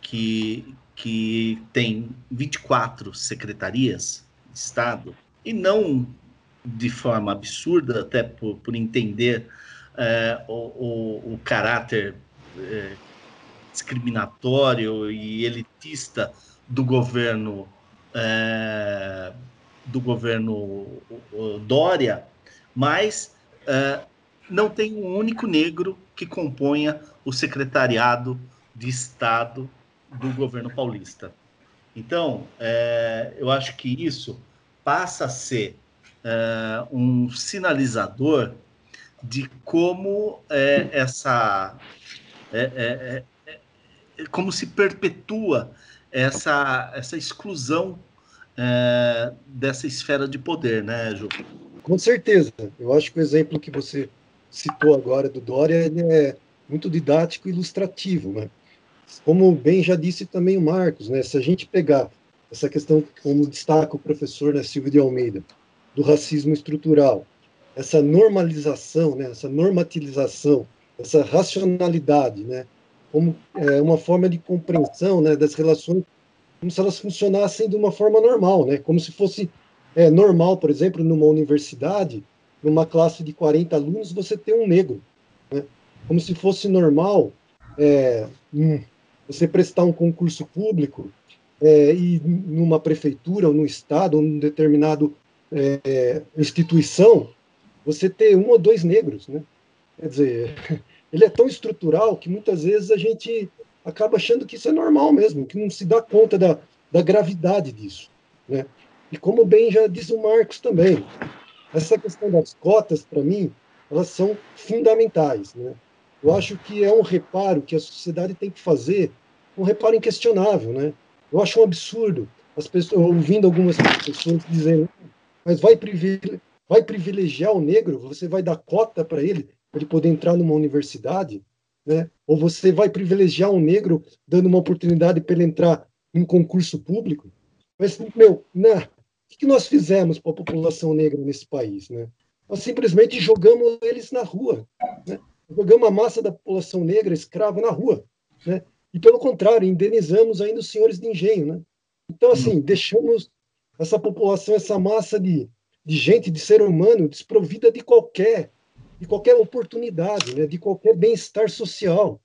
que, que tem 24 secretarias de Estado, e não de forma absurda, até por, por entender é, o, o, o, caráter é, discriminatório e elitista do governo é, do governo Dória, mas não tem um único negro que componha o secretariado de Estado do governo paulista. Então, eu acho que isso passa a ser é, um sinalizador de como é, essa. É, como se perpetua essa, essa exclusão dessa esfera de poder, né, Ju? Com certeza. Eu acho que o exemplo que você citou agora do Dória é muito didático e ilustrativo, né? Como bem já disse também o Marcos, né, se a gente pegar essa questão, como destaca o professor né, Silvio de Almeida, do racismo estrutural, essa normalização, né, essa normatização, essa racionalidade, né, como é, uma forma de compreensão né, das relações, como se elas funcionassem de uma forma normal, né, como se fosse é, normal, por exemplo, numa universidade, numa classe de 40 alunos, você ter um negro, né, como se fosse normal é, você prestar um concurso público é, e numa prefeitura ou no estado ou num determinado é, instituição você ter um ou dois negros, né? Quer dizer, ele é tão estrutural que muitas vezes a gente acaba achando que isso é normal mesmo, que não se dá conta da, da gravidade disso, né? E como bem já diz o Marcos também, essa questão das cotas, para mim, elas são fundamentais, né? Eu acho que é um reparo que a sociedade tem que fazer, um reparo inquestionável, né? Eu acho um absurdo as pessoas ouvindo algumas pessoas dizendo, mas vai privilegiar, vai privilegiar o negro, você vai dar cota para ele, para ele poder entrar numa universidade, né? Ou você vai privilegiar um negro dando uma oportunidade para ele entrar em um concurso público? Mas meu, né? O que nós fizemos para a população negra nesse país, né? Nós simplesmente jogamos eles na rua, né? jogamos a massa da população negra escrava na rua, né? E pelo contrário, indenizamos ainda os senhores de engenho, né? Então, assim, deixamos essa população, essa massa de, de gente, de ser humano, desprovida de qualquer, de qualquer oportunidade, né? De qualquer bem-estar social.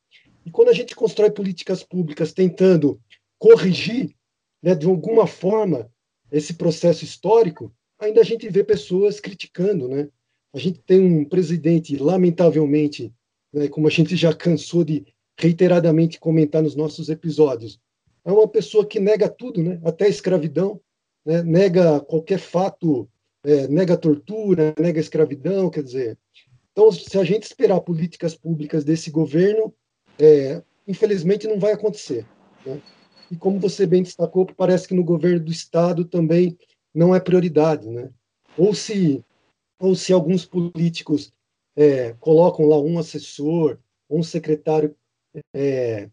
E quando a gente constrói políticas públicas tentando corrigir, né, de alguma forma, esse processo histórico, ainda a gente vê pessoas criticando, né? A gente tem um presidente, lamentavelmente, né, como a gente já cansou de reiteradamente comentar nos nossos episódios, é uma pessoa que nega tudo, né? Até a escravidão, né? nega qualquer fato, é, nega tortura, nega escravidão, quer dizer. Então, se a gente esperar políticas públicas desse governo, é, infelizmente não vai acontecer. Né? E como você bem destacou, parece que no governo do estado também não é prioridade, né? Ou se ou se alguns políticos é, colocam lá um assessor, um secretário é,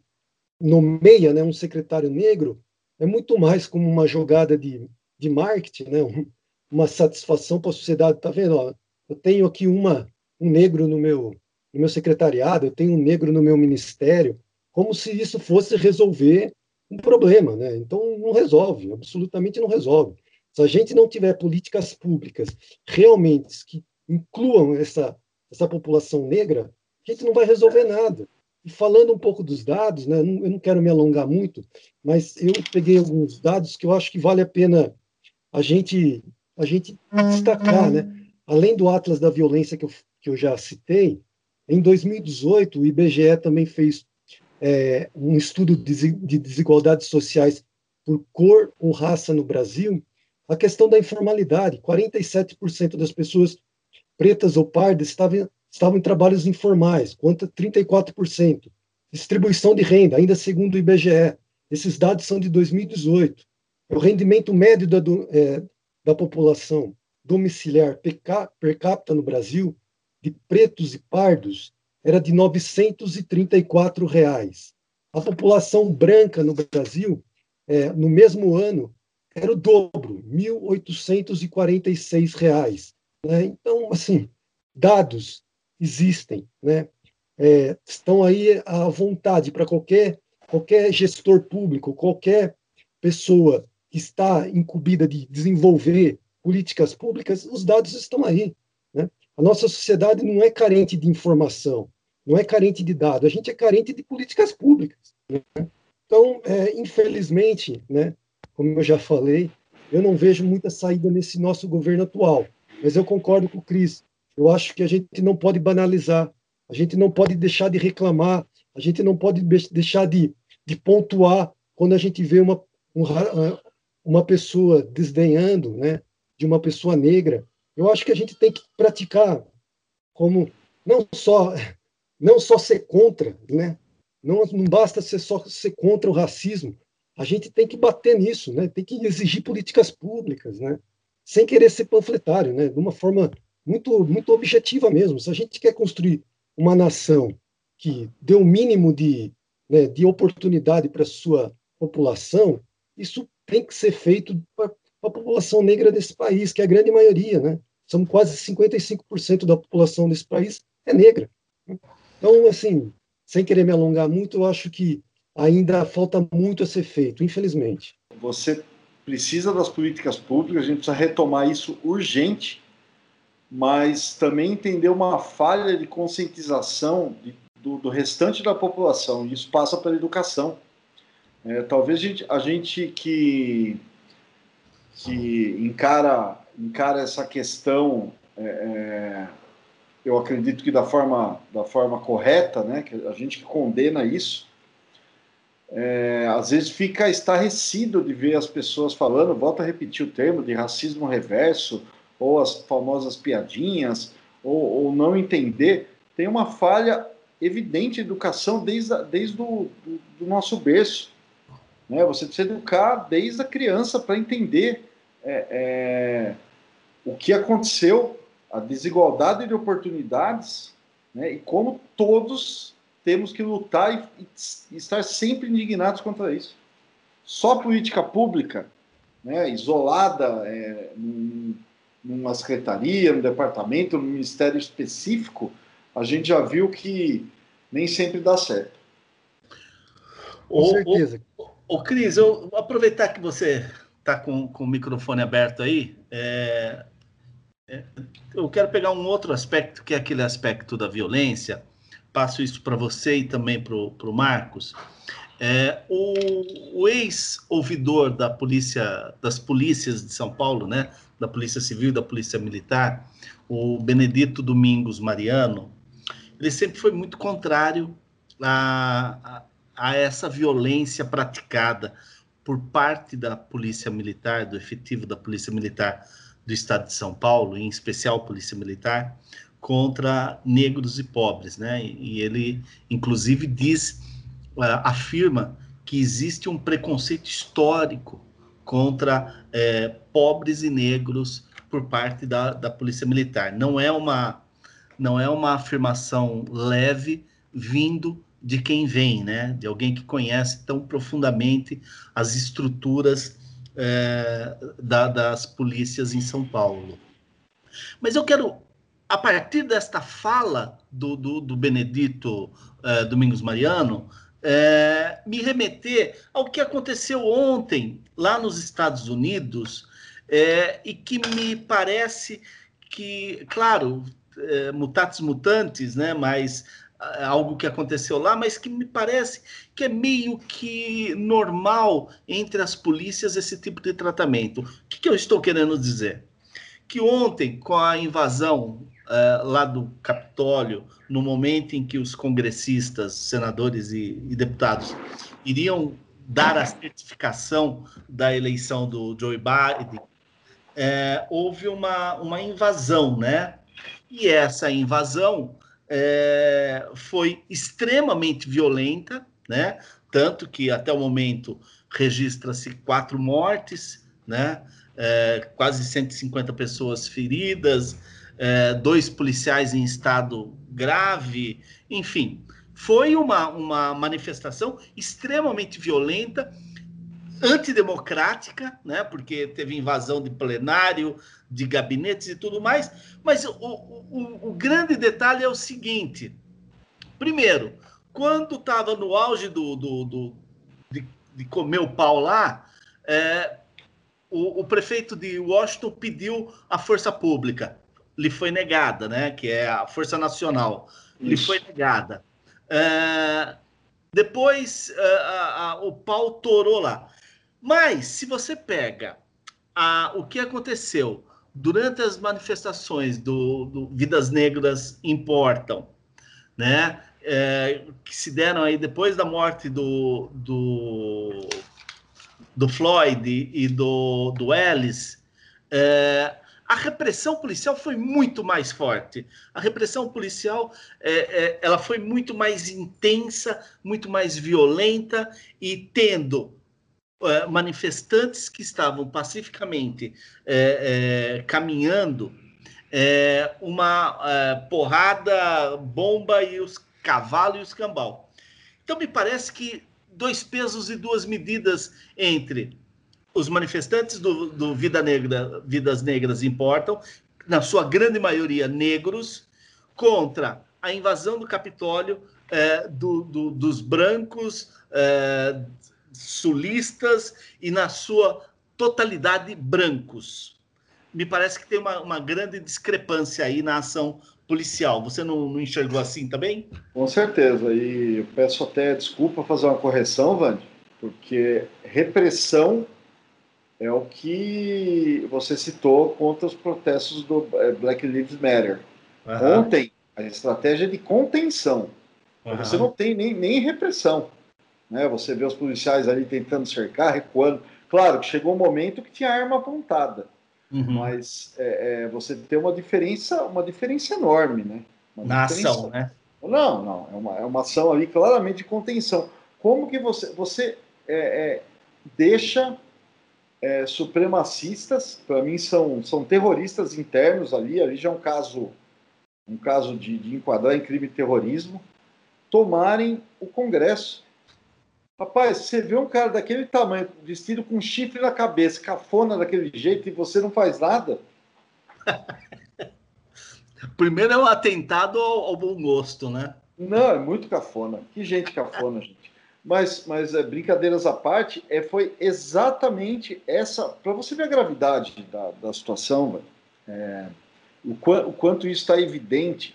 nomeia, né, um secretário negro, é muito mais como uma jogada de, de marketing, né, uma satisfação para a sociedade. Tá vendo? Ó, eu tenho aqui uma um negro no meu no meu secretariado, eu tenho um negro no meu ministério, como se isso fosse resolver um problema, né? Então não resolve, absolutamente não resolve. Se a gente não tiver políticas públicas realmente que incluam essa essa população negra, a gente não vai resolver nada. E falando um pouco dos dados, né, eu não quero me alongar muito, mas eu peguei alguns dados que eu acho que vale a pena a gente a gente destacar, né? Além do Atlas da Violência que eu, que eu já citei, em 2018 o IBGE também fez é, um estudo de desigualdades sociais por cor ou raça no Brasil, a questão da informalidade. 47% das pessoas pretas ou pardas estavam, estavam em trabalhos informais, conta 34%. Distribuição de renda, ainda segundo o IBGE. Esses dados são de 2018. O rendimento médio da, é, da população domiciliar per capita no Brasil, de pretos e pardos, era de 934 reais. A população branca no Brasil, é, no mesmo ano, era o dobro, 1.846 reais. Né? Então, assim, dados existem, né? É, estão aí à vontade para qualquer, qualquer gestor público, qualquer pessoa está incumbida de desenvolver políticas públicas, os dados estão aí. Né? A nossa sociedade não é carente de informação, não é carente de dados, a gente é carente de políticas públicas. Né? Então, é, infelizmente, né, como eu já falei, eu não vejo muita saída nesse nosso governo atual. Mas eu concordo com o Cris. Eu acho que a gente não pode banalizar, a gente não pode deixar de reclamar, a gente não pode deixar de, de pontuar quando a gente vê uma, uma pessoa desdenhando né, de uma pessoa negra. Eu acho que a gente tem que praticar como não só não só ser contra, né? Não, não basta ser só ser contra o racismo. A gente tem que bater nisso, né? Tem que exigir políticas públicas, né? Sem querer ser panfletário, né? De uma forma muito muito objetiva mesmo. Se a gente quer construir uma nação que dê o um mínimo de, né, de oportunidade para sua população, isso tem que ser feito para a população negra desse país, que é a grande maioria, né? São quase 55% da população desse país é negra. Então, assim, sem querer me alongar muito, eu acho que ainda falta muito a ser feito, infelizmente. Você precisa das políticas públicas, a gente precisa retomar isso urgente, mas também entender uma falha de conscientização do, do, restante da população, e isso passa pela educação. É, talvez a gente, a gente que, que encara, encara essa questão é, é eu acredito que da forma, da forma correta, né, que a gente que condena isso, é, às vezes fica estarrecido de ver as pessoas falando, volta a repetir o termo de racismo reverso, ou as famosas piadinhas, ou, ou não entender. Tem uma falha evidente de educação desde, desde o do, do nosso berço. Né? Você precisa educar desde a criança para entender é, é, o que aconteceu a desigualdade de oportunidades né, e como todos temos que lutar e, e, estar sempre indignados contra isso. Só política pública, né, isolada é, num, numa secretaria, num departamento, num ministério específico, a gente já viu que nem sempre dá certo. Com certeza. Ô, Cris, eu vou aproveitar que você está com, com o microfone aberto aí. É, eu quero pegar um outro aspecto, que é aquele aspecto da violência, passo isso para você e também para o Marcos. É, o, o ex-ouvidor da polícia, das polícias de São Paulo, né, da Polícia Civil da Polícia Militar, o Benedito Domingos Mariano, ele sempre foi muito contrário a, a, essa violência praticada por parte da Polícia Militar, do efetivo da Polícia Militar do Estado de São Paulo, em especial Polícia Militar, contra negros e pobres, né? E ele, inclusive, diz, uh, afirma que existe um preconceito histórico contra é, pobres e negros por parte da, da Polícia Militar. Não é uma não é uma afirmação leve vindo de quem vem, né? De alguém que conhece tão profundamente as estruturas é, da, das polícias em São Paulo. Mas eu quero, a partir desta fala do, do, do Benedito é, Domingos Mariano, é, me remeter ao que aconteceu ontem lá nos Estados Unidos e que me parece que, claro, mutatis mutantes, né? Mas algo que aconteceu lá, mas que me parece que é meio que normal entre as polícias esse tipo de tratamento. O que, que eu estou querendo dizer? Que ontem, com a invasão é, lá do Capitólio, no momento em que os congressistas, senadores e, e deputados iriam dar a certificação da eleição do Joe Biden, é, houve uma, uma invasão, né? E essa invasão é, foi extremamente violenta, né? Tanto que até o momento registra-se quatro mortes, né? É, quase 150 pessoas feridas, é, dois policiais em estado grave, enfim, foi uma, uma manifestação extremamente violenta antidemocrática, né, porque teve invasão de plenário, de gabinetes e tudo mais. Mas o, o, o grande detalhe é o seguinte: primeiro, quando estava no auge do, do, do de, de, comer o pau lá, é, o, o, prefeito de Washington pediu a força pública, lhe foi negada, né, que é a força nacional, Isso. lhe foi negada. É, depois é, a, a, o pau torou lá. Mas, se você pega a, o que aconteceu durante as manifestações do, do Vidas Negras Importam, né? É, que se deram aí depois da morte do, do, do Floyd e do, do Ellis, é, a repressão policial foi muito mais forte. A repressão policial é, é, ela foi muito mais intensa, muito mais violenta e tendo é, manifestantes que estavam pacificamente é, é, caminhando uma porrada, bomba e os cavalos e os cambal. Então me parece que dois pesos e duas medidas entre os manifestantes do, do Vida Negra, Vidas Negras Importam, na sua grande maioria negros, contra a invasão do Capitólio é, do, do, dos brancos, é, sulistas e, na sua totalidade, brancos. Me parece que tem uma, uma grande discrepância aí na ação policial. Você não, não, enxergou assim também? Com certeza. E eu peço até desculpa fazer uma correção, Vande, porque repressão é o que você citou contra os protestos do é, Black Lives Matter. Uhum. Ontem, a estratégia de contenção. Uhum. Você não tem nem, nem repressão. Né? Você vê os policiais ali tentando cercar, recuando. Claro que chegou um momento que tinha arma apontada, uhum. mas é, é, você tem uma diferença, uma diferença enorme, né? Uma Na ação, né? Não, não, é uma, é uma ação ali claramente de contenção. Como que você, você é, é deixa é, supremacistas, para mim são, são terroristas internos ali, ali já é um caso, um caso de, de enquadrar em crime terrorismo, tomarem o Congresso. Rapaz, você vê um cara daquele tamanho, vestido com chifre na cabeça, cafona daquele jeito, e você não faz nada? Primeiro é um atentado ao, ao, bom gosto, né? Não, é muito cafona. Que gente cafona, gente. Mas, mas é, brincadeiras à parte, é, foi exatamente essa. Para você ver a gravidade da, da situação, é, o, o, quanto isso está evidente,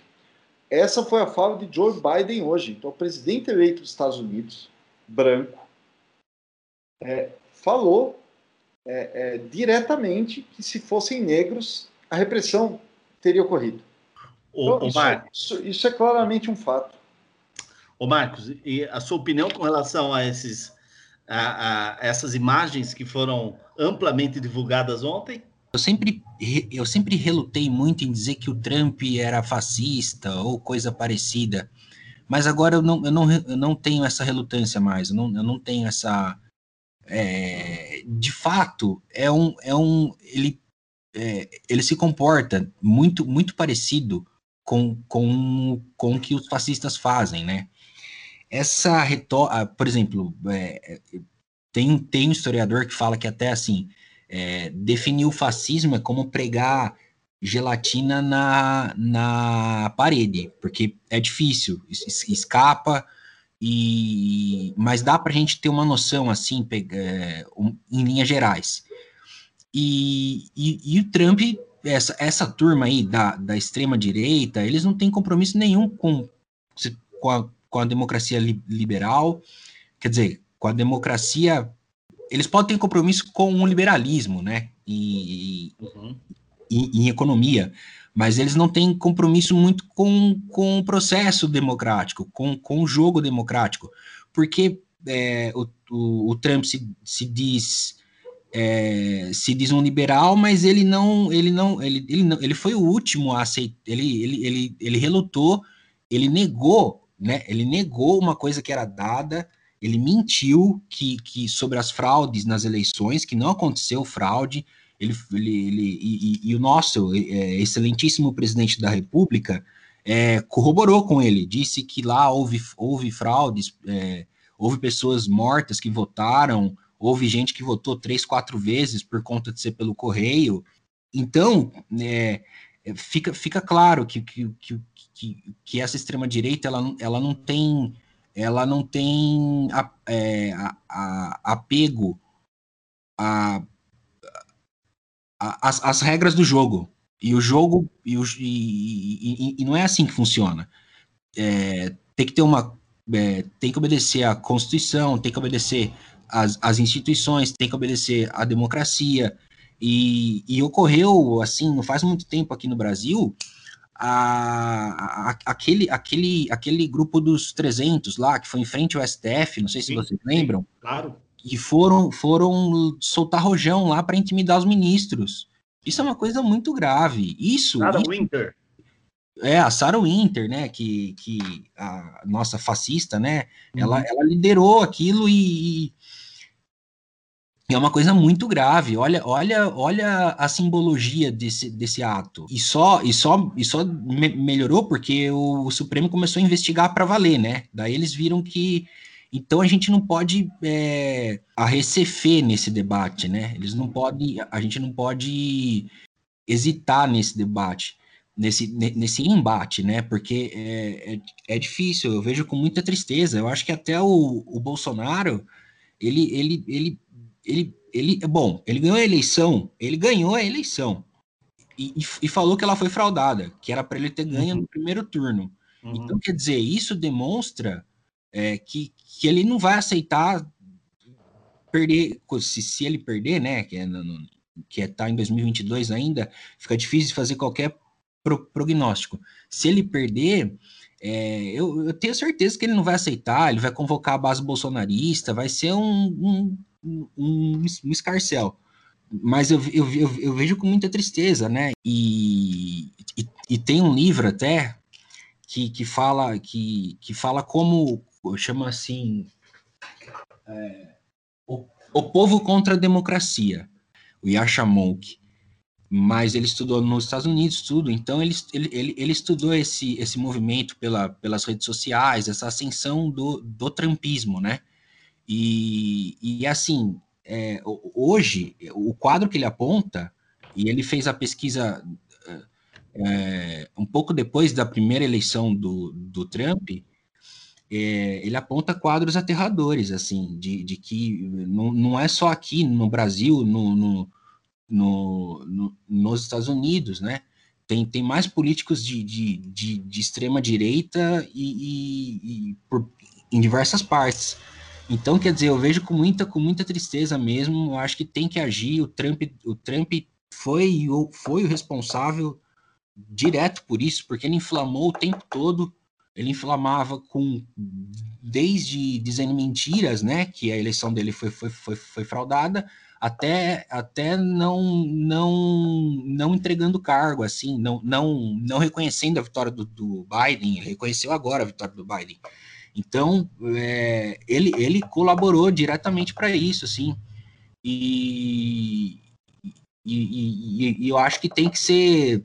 essa foi a fala de Joe Biden hoje. Então, o presidente eleito dos Estados Unidos, branco, é, falou é, é, diretamente que se fossem negros, a repressão teria ocorrido. Ô, então, isso, isso, isso, é claramente um fato. Ô Marcos, e a sua opinião com relação a, esses, a, a essas imagens que foram amplamente divulgadas ontem? Eu sempre, eu sempre relutei muito em dizer que o Trump era fascista ou coisa parecida, mas agora eu não, eu não, eu não tenho essa relutância mais, eu não, eu não tenho essa. É, de fato, é um, é um ele, é, ele se comporta muito, muito parecido com, com, com o que os fascistas fazem, né? Essa retórica, por exemplo, é, tem, tem um historiador que fala que até assim, é, definir o fascismo é como pregar gelatina na, na parede, porque é difícil, escapa, e mas dá para a gente ter uma noção assim, é, em linhas gerais. E, e, e, o Trump, essa, essa turma aí da, da extrema direita, eles não têm compromisso nenhum com, com, a, com a democracia liberal, quer dizer, com a democracia. Eles podem ter compromisso com o liberalismo, né? E, uhum. Em, em economia, mas eles não têm compromisso muito com, com o processo democrático, com, com o jogo democrático, porque é, o, o, o, Trump se, se diz é, se diz um liberal, mas ele não ele não ele, ele não ele foi o último a aceitar ele, ele, ele, ele relutou, ele negou, né? Ele negou uma coisa que era dada, ele mentiu que, que sobre as fraudes nas eleições, que não aconteceu fraude, ele, ele, ele e, e, o nosso é, excelentíssimo presidente da República é, corroborou com ele, disse que lá houve, houve fraudes, é, houve pessoas mortas que votaram, houve gente que votou três, quatro vezes por conta de ser pelo correio. Então, é, fica, fica claro que, que, que, que, que essa extrema-direita ela, ela não tem ela não tem a, é, a, a, apego a, as, as regras do jogo. E o jogo, e, o, e, e, e não é assim que funciona. É, tem que ter uma. É, tem que obedecer à Constituição, tem que obedecer às, às instituições, tem que obedecer à democracia. E, e ocorreu, assim, não faz muito tempo aqui no Brasil, a, a, aquele, aquele, aquele grupo dos 300 lá, que foi em frente ao STF, não sei se sim, vocês lembram. Sim, claro e foram, foram soltar rojão lá para intimidar os ministros. Isso é uma coisa muito grave. Isso. Sarah isso, Winter. É, a Sarah Winter, né, que, que a nossa fascista, né, uhum. ela, ela liderou aquilo e, e é uma coisa muito grave. Olha, olha, olha a simbologia desse, desse ato. E só e só e só me melhorou porque o, o Supremo começou a investigar para valer, né? Daí eles viram que então a gente não pode é, arrecefer nesse debate, né? Eles não podem, a gente não pode hesitar nesse debate, nesse, nesse embate, né? Porque é, é, é difícil, eu vejo com muita tristeza. Eu acho que até o, o Bolsonaro, ele, ele, ele, ele, ele, bom, ele ganhou a eleição, ele ganhou a eleição. E, e, e falou que ela foi fraudada, que era para ele ter ganho uhum. no primeiro turno. Uhum. Então, quer dizer, isso demonstra é, que, que ele não vai aceitar perder, se, se ele perder, né, que é, que é tá em 2022 ainda, fica difícil fazer qualquer pro, prognóstico. Se ele perder, é, eu, eu, tenho certeza que ele não vai aceitar, ele vai convocar a base bolsonarista, vai ser um, um, um, um, escarcel. Mas eu, eu, eu, eu, vejo com muita tristeza, né? E, e, e, tem um livro até que, que, fala, que, que fala como, chama assim é, o, o, Povo contra a Democracia, o Yasha Monk. Mas ele estudou nos Estados Unidos, tudo, então ele, ele, ele, estudou esse, esse movimento pela, pelas redes sociais, essa ascensão do, do trumpismo, né? E, e assim, é, hoje, o quadro que ele aponta, e ele fez a pesquisa é, um pouco depois da primeira eleição do, do Trump, é, ele aponta quadros aterradores, assim, de, de que não, não é só aqui no Brasil, no, no, no, no nos Estados Unidos, né? Tem, tem mais políticos de, de, de, de extrema direita e, e, e por, em diversas partes. Então, quer dizer, eu vejo com muita, com muita tristeza mesmo. Eu acho que tem que agir. O Trump, o Trump foi, foi o responsável direto por isso, porque ele inflamou o tempo todo. Ele inflamava com desde dizendo mentiras, né, que a eleição dele foi, foi, foi, foi fraudada, até, até não não não entregando cargo, assim, não não não reconhecendo a vitória do, do Biden. Ele reconheceu agora a vitória do Biden. Então, é, ele, ele colaborou diretamente para isso, assim. E, e, e, e, eu acho que tem que ser,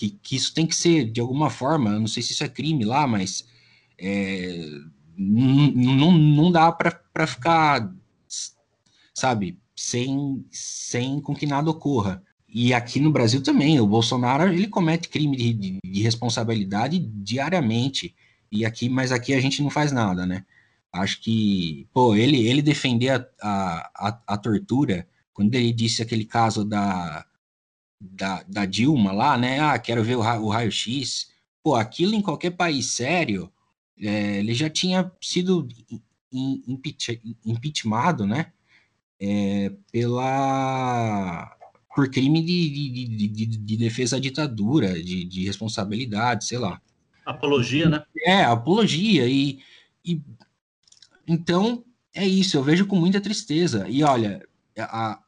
que, que isso tem que ser, de alguma forma, não sei se isso é crime lá, mas é, não, dá para ficar, sabe, sem, sem com que nada ocorra. E aqui no Brasil também, o Bolsonaro, ele comete crime de, de, de responsabilidade diariamente. E aqui, mas aqui a gente não faz nada, né? Acho que, pô, ele, ele defender a, a, a, tortura, quando ele disse aquele caso da, da, da Dilma lá, né? Ah, quero ver o, o raio-x. Pô, aquilo em qualquer país sério, é, ele já tinha sido impeach, impeachmentado, né? É, pela por crime de, de, de, de, defesa à ditadura, de, de responsabilidade, sei lá. Apologia, né? É, apologia. E, e então é isso, eu vejo com muita tristeza. E olha, a,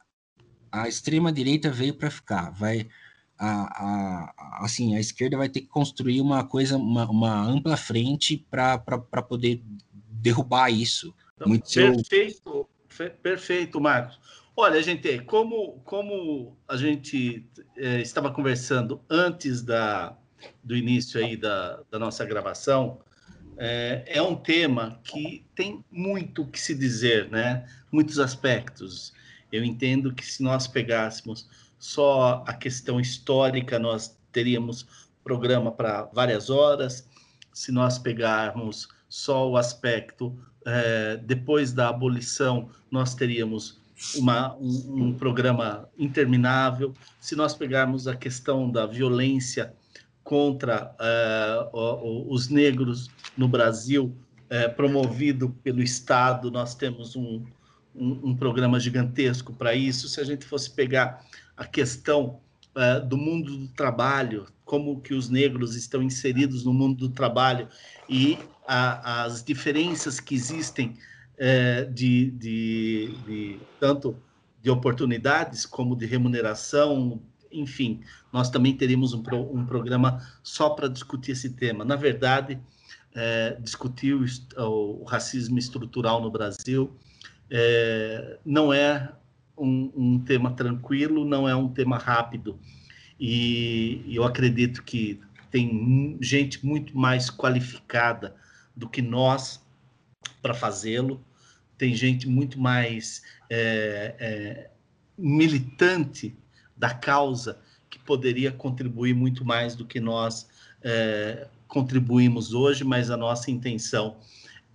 a extrema-direita veio para ficar. Vai, a, a, assim, a esquerda vai ter que construir uma coisa, uma, uma ampla frente para poder derrubar isso. Então, Muito perfeito, seu... perfeito, Marcos. Olha, gente, como, como a gente é, estava conversando antes da, do início aí da, da nossa gravação, é, é, um tema que tem muito o que se dizer, né? Muitos aspectos. Eu entendo que se nós pegássemos só a questão histórica, nós teríamos programa para várias horas. Se nós pegarmos só o aspecto é, depois da abolição, nós teríamos uma, um, um programa interminável. Se nós pegarmos a questão da violência contra uh, os negros no Brasil, uh, promovido pelo Estado. Nós temos um, um, um programa gigantesco para isso. Se a gente fosse pegar a questão uh, do mundo do trabalho, como que os negros estão inseridos no mundo do trabalho e a, as diferenças que existem de, de, de tanto de oportunidades como de remuneração, enfim, nós também teríamos um, pro, um programa só para discutir esse tema. Na verdade, é, discutir o, o, racismo estrutural no Brasil é, não é um, um, tema tranquilo, não é um tema rápido. E, eu acredito que tem gente muito mais qualificada do que nós para fazê-lo, tem gente muito mais é, é, militante da causa que poderia contribuir muito mais do que nós é, contribuímos hoje, mas a nossa intenção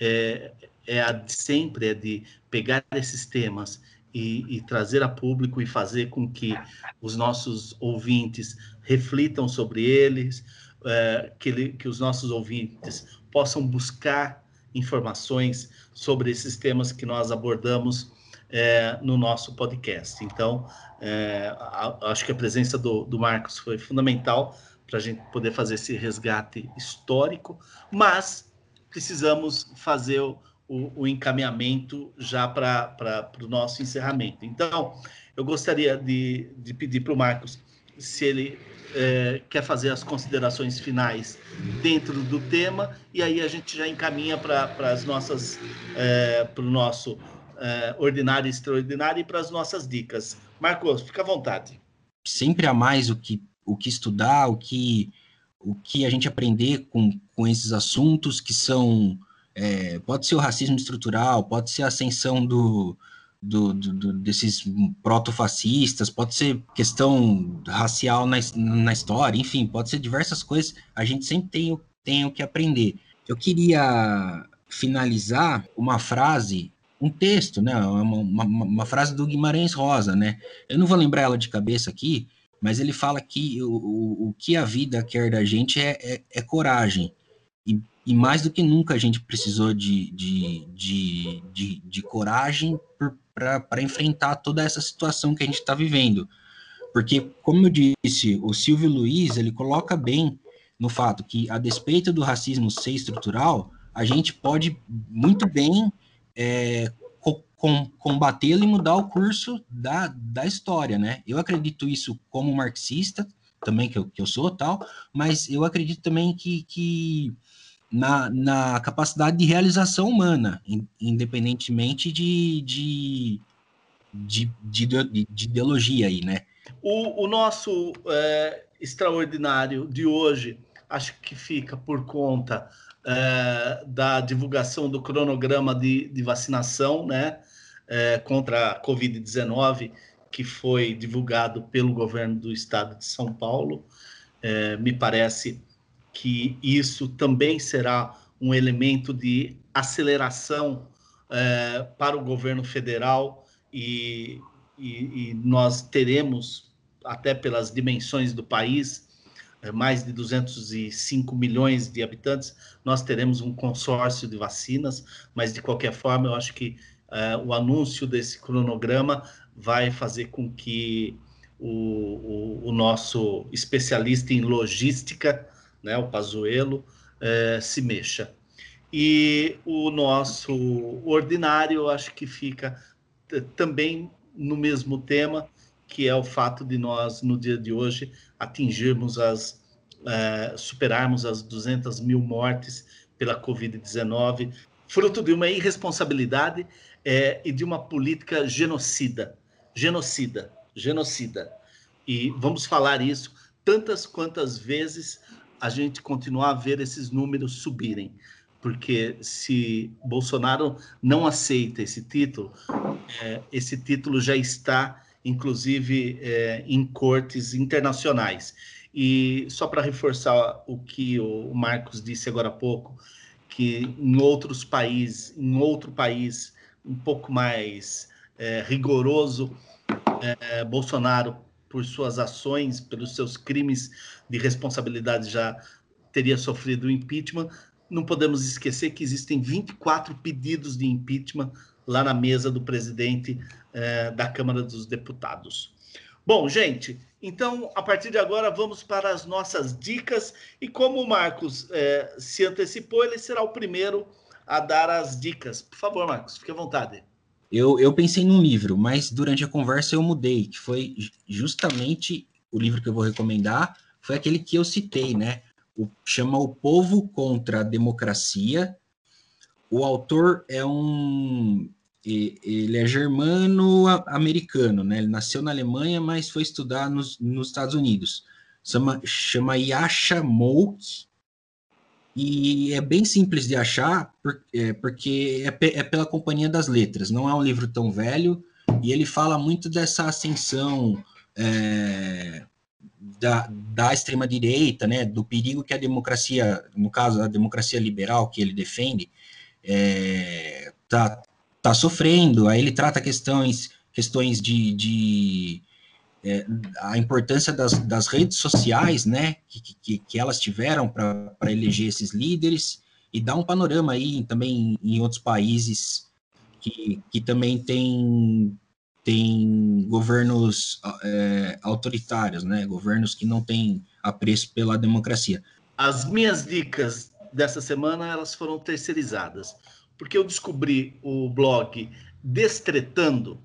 é, é a de sempre, é de pegar esses temas e, e, trazer a público e fazer com que os nossos ouvintes reflitam sobre eles, é, que, que os nossos ouvintes possam buscar informações sobre esses temas que nós abordamos é, no nosso podcast. Então, é, acho que a presença do, do Marcos foi fundamental para a gente poder fazer esse resgate histórico, mas precisamos fazer o, o, o encaminhamento já para o nosso encerramento. Então, eu gostaria de, de pedir para o Marcos se ele é, quer fazer as considerações finais dentro do tema, e aí a gente já encaminha para as nossas, é, para o nosso é, ordinário e extraordinário e para as nossas dicas. Marcos, fica à vontade. Sempre há mais o que, o que estudar, o que, o que a gente aprender com, com esses assuntos que são. É, pode ser o racismo estrutural, pode ser a ascensão do, do, do, do, desses protofascistas, pode ser questão racial na, na história, enfim, pode ser diversas coisas. A gente sempre tem, tem o que aprender. Eu queria finalizar uma frase um texto, né? Uma, uma, uma, frase do Guimarães Rosa, né? Eu não vou lembrar ela de cabeça aqui, mas ele fala que o, o, o que a vida quer da gente é, é, é coragem. E, e, mais do que nunca a gente precisou de, de, de, de, de coragem para enfrentar toda essa situação que a gente está vivendo. Porque, como eu disse, o Silvio Luiz, ele coloca bem no fato que, a despeito do racismo ser estrutural, a gente pode muito bem é, com, combatê-lo e mudar o curso da, da história, né? Eu acredito isso como marxista, também que eu, que eu sou tal, mas eu acredito também que, que na, na capacidade de realização humana, independentemente de, de, de, de, de ideologia aí, né? O, o nosso é, extraordinário de hoje, acho que fica por conta é, da divulgação do cronograma de, de vacinação, né? é, contra a Covid-19, que foi divulgado pelo governo do estado de São Paulo. É, me parece que isso também será um elemento de aceleração é, para o governo federal e, e, e, nós teremos, até pelas dimensões do país, é, mais de 205 milhões de habitantes, nós teremos um consórcio de vacinas, mas de qualquer forma, eu acho que é, o anúncio desse cronograma vai fazer com que o, o, o nosso especialista em logística, né, o Pazuello, é, se mexa. E o nosso ordinário, acho que fica também no mesmo tema, que é o fato de nós, no dia de hoje, atingirmos as, é, superarmos as 200 mil mortes pela Covid-19, fruto de uma irresponsabilidade é, e de uma política genocida. Genocida, genocida. E vamos falar isso tantas quantas vezes a gente continuar a ver esses números subirem. Porque se Bolsonaro não aceita esse título, é, esse título já está, inclusive, é, em cortes internacionais. E só para reforçar o que o Marcos disse agora há pouco, que em outros países, em outro país, um pouco mais é, rigoroso, é, Bolsonaro, por suas ações, pelos seus crimes de responsabilidade, já teria sofrido impeachment. Não podemos esquecer que existem 24 pedidos de impeachment lá na mesa do presidente é, da Câmara dos Deputados. Bom, gente, então a partir de agora vamos para as nossas dicas. E como o Marcos é, se antecipou, ele será o primeiro a dar as dicas. Por favor, Marcos, fique à vontade. Eu, eu pensei num livro, mas durante a conversa eu mudei, que foi justamente o livro que eu vou recomendar, foi aquele que eu citei, né? O, chama O Povo contra a Democracia. O autor é um. Ele é germano-americano, né? Ele nasceu na Alemanha, mas foi estudar nos, nos Estados Unidos. Chama, chama Yasha Mouk, e é bem simples de achar, é, porque é, é, pela Companhia das Letras, não é um livro tão velho, e ele fala muito dessa ascensão é, da, da extrema-direita, né, do perigo que a democracia, no caso, a democracia liberal que ele defende, é, tá, tá sofrendo. Aí ele trata questões, questões de, de é, a importância das, das, redes sociais, né, que, que, que elas tiveram para eleger esses líderes, e dá um panorama aí também em outros países que, que também tem, tem governos é, autoritários, né, governos que não têm apreço pela democracia. As minhas dicas dessa semana, elas foram terceirizadas, porque eu descobri o blog Destretando,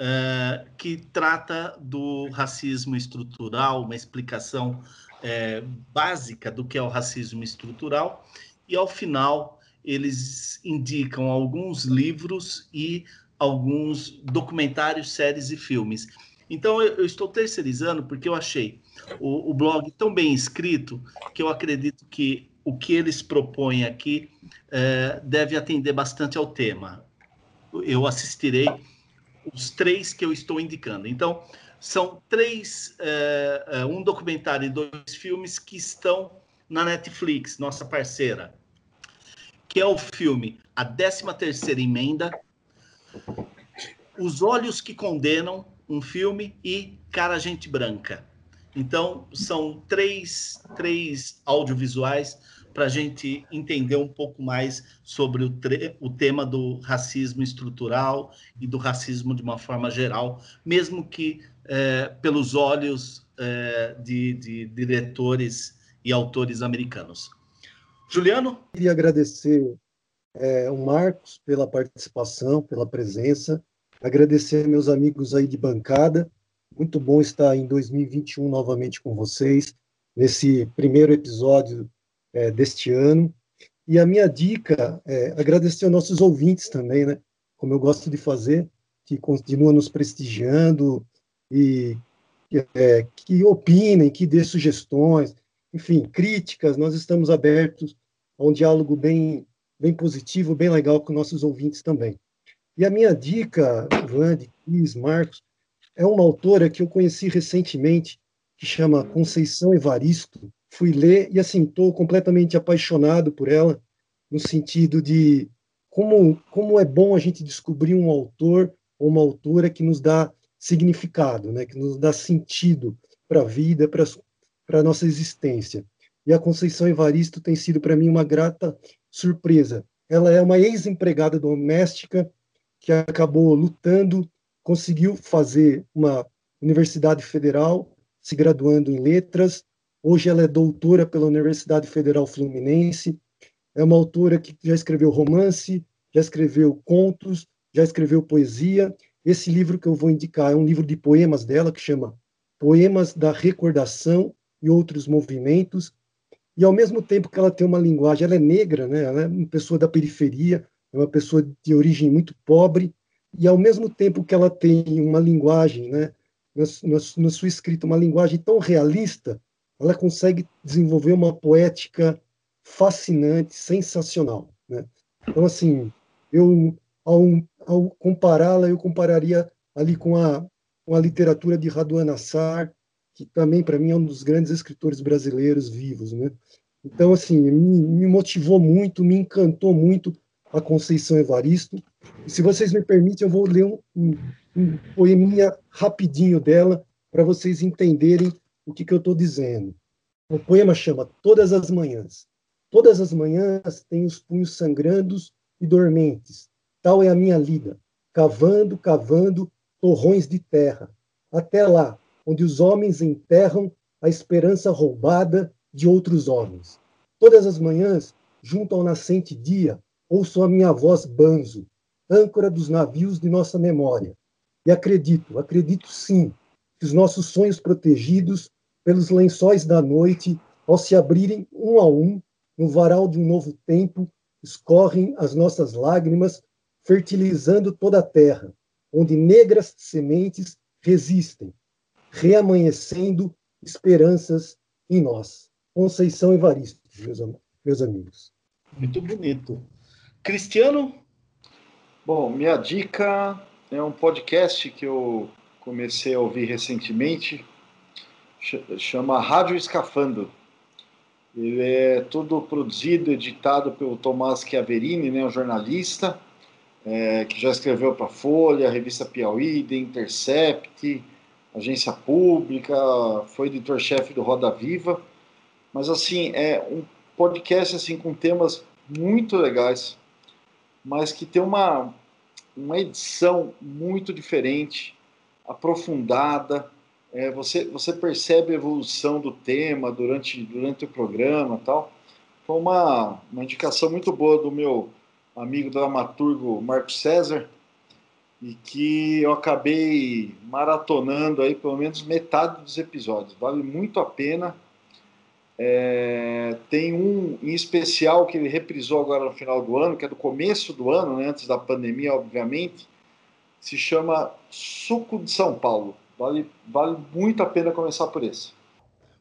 uh, que trata do racismo estrutural, uma explicação uh, básica do que é o racismo estrutural, e ao final eles indicam alguns livros e alguns documentários, séries e filmes. Então eu, eu estou terceirizando porque eu achei o, o, blog tão bem escrito que eu acredito que o que eles propõem aqui uh, deve atender bastante ao tema. Eu assistirei os três que eu estou indicando. Então, são três, é, um documentário e dois filmes que estão na Netflix, nossa parceira, que é o filme A 13ª Emenda, Os Olhos que Condenam, um filme, e Cara Gente Branca. Então, são três, três audiovisuais para a gente entender um pouco mais sobre o, o, tema do racismo estrutural e do racismo de uma forma geral, mesmo que é, pelos olhos é, de, de diretores e autores americanos. Juliano? Queria agradecer é, o Marcos pela participação, pela presença, agradecer meus amigos aí de bancada. Muito bom estar em 2021 novamente com vocês, nesse primeiro episódio é, deste ano. E a minha dica é agradecer aos nossos ouvintes também, né? Como eu gosto de fazer, que continuam nos prestigiando e é, que opinem, que dê sugestões, enfim, críticas. Nós estamos abertos a um diálogo bem, bem positivo, bem legal com nossos ouvintes também. E a minha dica, Vande, Cris, Marcos, é uma autora que eu conheci recentemente, que chama Conceição Evaristo, fui ler e assim estou completamente apaixonado por ela no sentido de como como é bom a gente descobrir um autor ou uma autora que nos dá significado, né, que nos dá sentido para a vida, para para nossa existência. E a Conceição Evaristo tem sido para mim uma grata surpresa. Ela é uma ex-empregada doméstica que acabou lutando, conseguiu fazer uma universidade federal, se graduando em letras, Hoje ela é doutora pela Universidade Federal Fluminense. É uma autora que já escreveu romance, já escreveu contos, já escreveu poesia. Esse livro que eu vou indicar é um livro de poemas dela que chama Poemas da Recordação e Outros Movimentos. E ao mesmo tempo que ela tem uma linguagem, ela é negra, né? Ela é uma pessoa da periferia, é uma pessoa de origem muito pobre. E ao mesmo tempo que ela tem uma linguagem, né? Na, na, na sua escrita, uma linguagem tão realista, ela consegue desenvolver uma poética fascinante, sensacional. Né? Então, assim, eu, ao, ao compará-la, eu compararia ali com a, com a literatura de Raduan Assar, que também, para mim, é um dos grandes escritores brasileiros vivos. Né? Então, assim, me, me motivou muito, me encantou muito a Conceição Evaristo. E se vocês me permitem, eu vou ler um, um, um poeminha rapidinho dela, para vocês entenderem o que, que eu estou dizendo. O poema chama Todas as Manhãs. Todas as manhãs tenho os punhos sangrandos e dormentes. Tal é a minha lida, cavando, cavando torrões de terra, até lá, onde os homens enterram a esperança roubada de outros homens. Todas as manhãs, junto ao nascente dia, ouço a minha voz banzo, âncora dos navios de nossa memória. E acredito, acredito sim, que os nossos sonhos protegidos pelos lençóis da noite, ao se abrirem um a um, no varal de um novo tempo, escorrem as nossas lágrimas, fertilizando toda a terra, onde negras sementes resistem, reamanhecendo esperanças em nós. Conceição Evaristo, meus, meus amigos. Muito bonito. Cristiano? Bom, minha dica é um podcast que eu comecei a ouvir recentemente, chama Rádio Escafando. Ele é todo produzido, editado pelo Tomás Chiaverini, né, um jornalista é, que já escreveu para Folha, Revista Piauí, The Intercept, Agência Pública, foi editor-chefe do Roda Viva. Mas, assim, é um podcast assim com temas muito legais, mas que tem uma, uma edição muito diferente, aprofundada, é, você, você percebe a evolução do tema durante, durante o programa tal. Foi uma, uma indicação muito boa do meu amigo dramaturgo Marco César, e que eu acabei maratonando aí pelo menos metade dos episódios. Vale muito a pena. É, tem um em especial que ele reprisou agora no final do ano, que é do começo do ano, né, antes da pandemia, obviamente, se chama Suco de São Paulo. Vale, vale muito a pena começar por esse.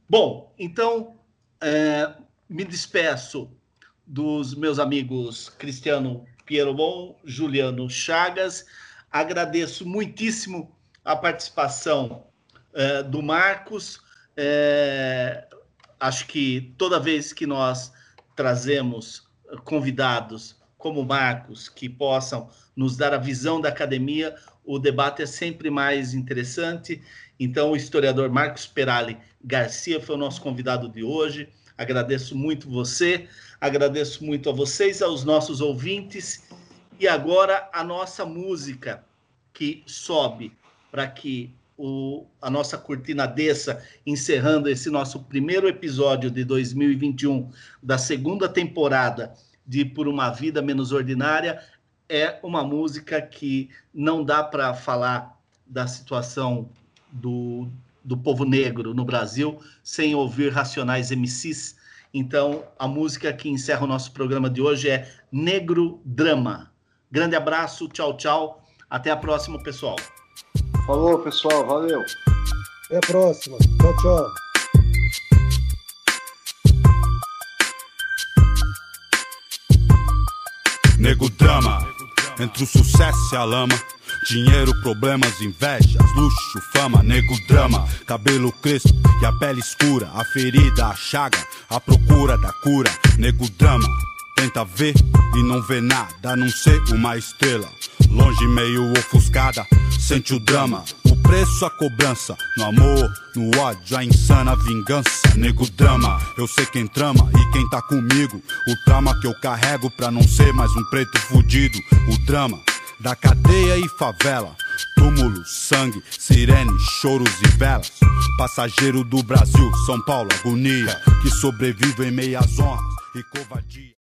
Bom, então é, me despeço dos meus amigos Cristiano Pierobon, Juliano Chagas. Agradeço muitíssimo a participação é, do Marcos. É, acho que toda vez que nós trazemos convidados como Marcos que possam nos dar a visão da academia, o debate é sempre mais interessante. Então, o historiador Marcos Perali Garcia foi o nosso convidado de hoje. Agradeço muito você, agradeço muito a vocês, aos nossos ouvintes. E agora a nossa música que sobe para que o, a nossa cortina desça, encerrando esse nosso primeiro episódio de 2021 da segunda temporada de Por uma Vida Menos Ordinária, é uma música que não dá para falar da situação do, do povo negro no Brasil sem ouvir Racionais MCs. Então, a música que encerra o nosso programa de hoje é Negro Drama. Grande abraço, tchau, tchau. Até a próxima, pessoal. Falou, pessoal. Valeu. Até a próxima. Tchau, tchau. Nego drama, entre o sucesso e a lama. Dinheiro, problemas, invejas, luxo, fama, nego drama, cabelo crespo e a pele escura, a ferida, a chaga, a procura da cura, nego drama. Tenta ver e não vê nada, a não ser uma estrela. Longe, meio ofuscada, sente o drama. O preço, a cobrança. No amor, no ódio, a insana vingança. Nego drama, eu sei quem trama e quem tá comigo. O trauma que eu carrego pra não ser mais um preto fudido. O drama da cadeia e favela. Túmulo, sangue, sirene, choros e velas. Passageiro do Brasil, São Paulo, agonia. Que sobrevive em meias honras e covardia.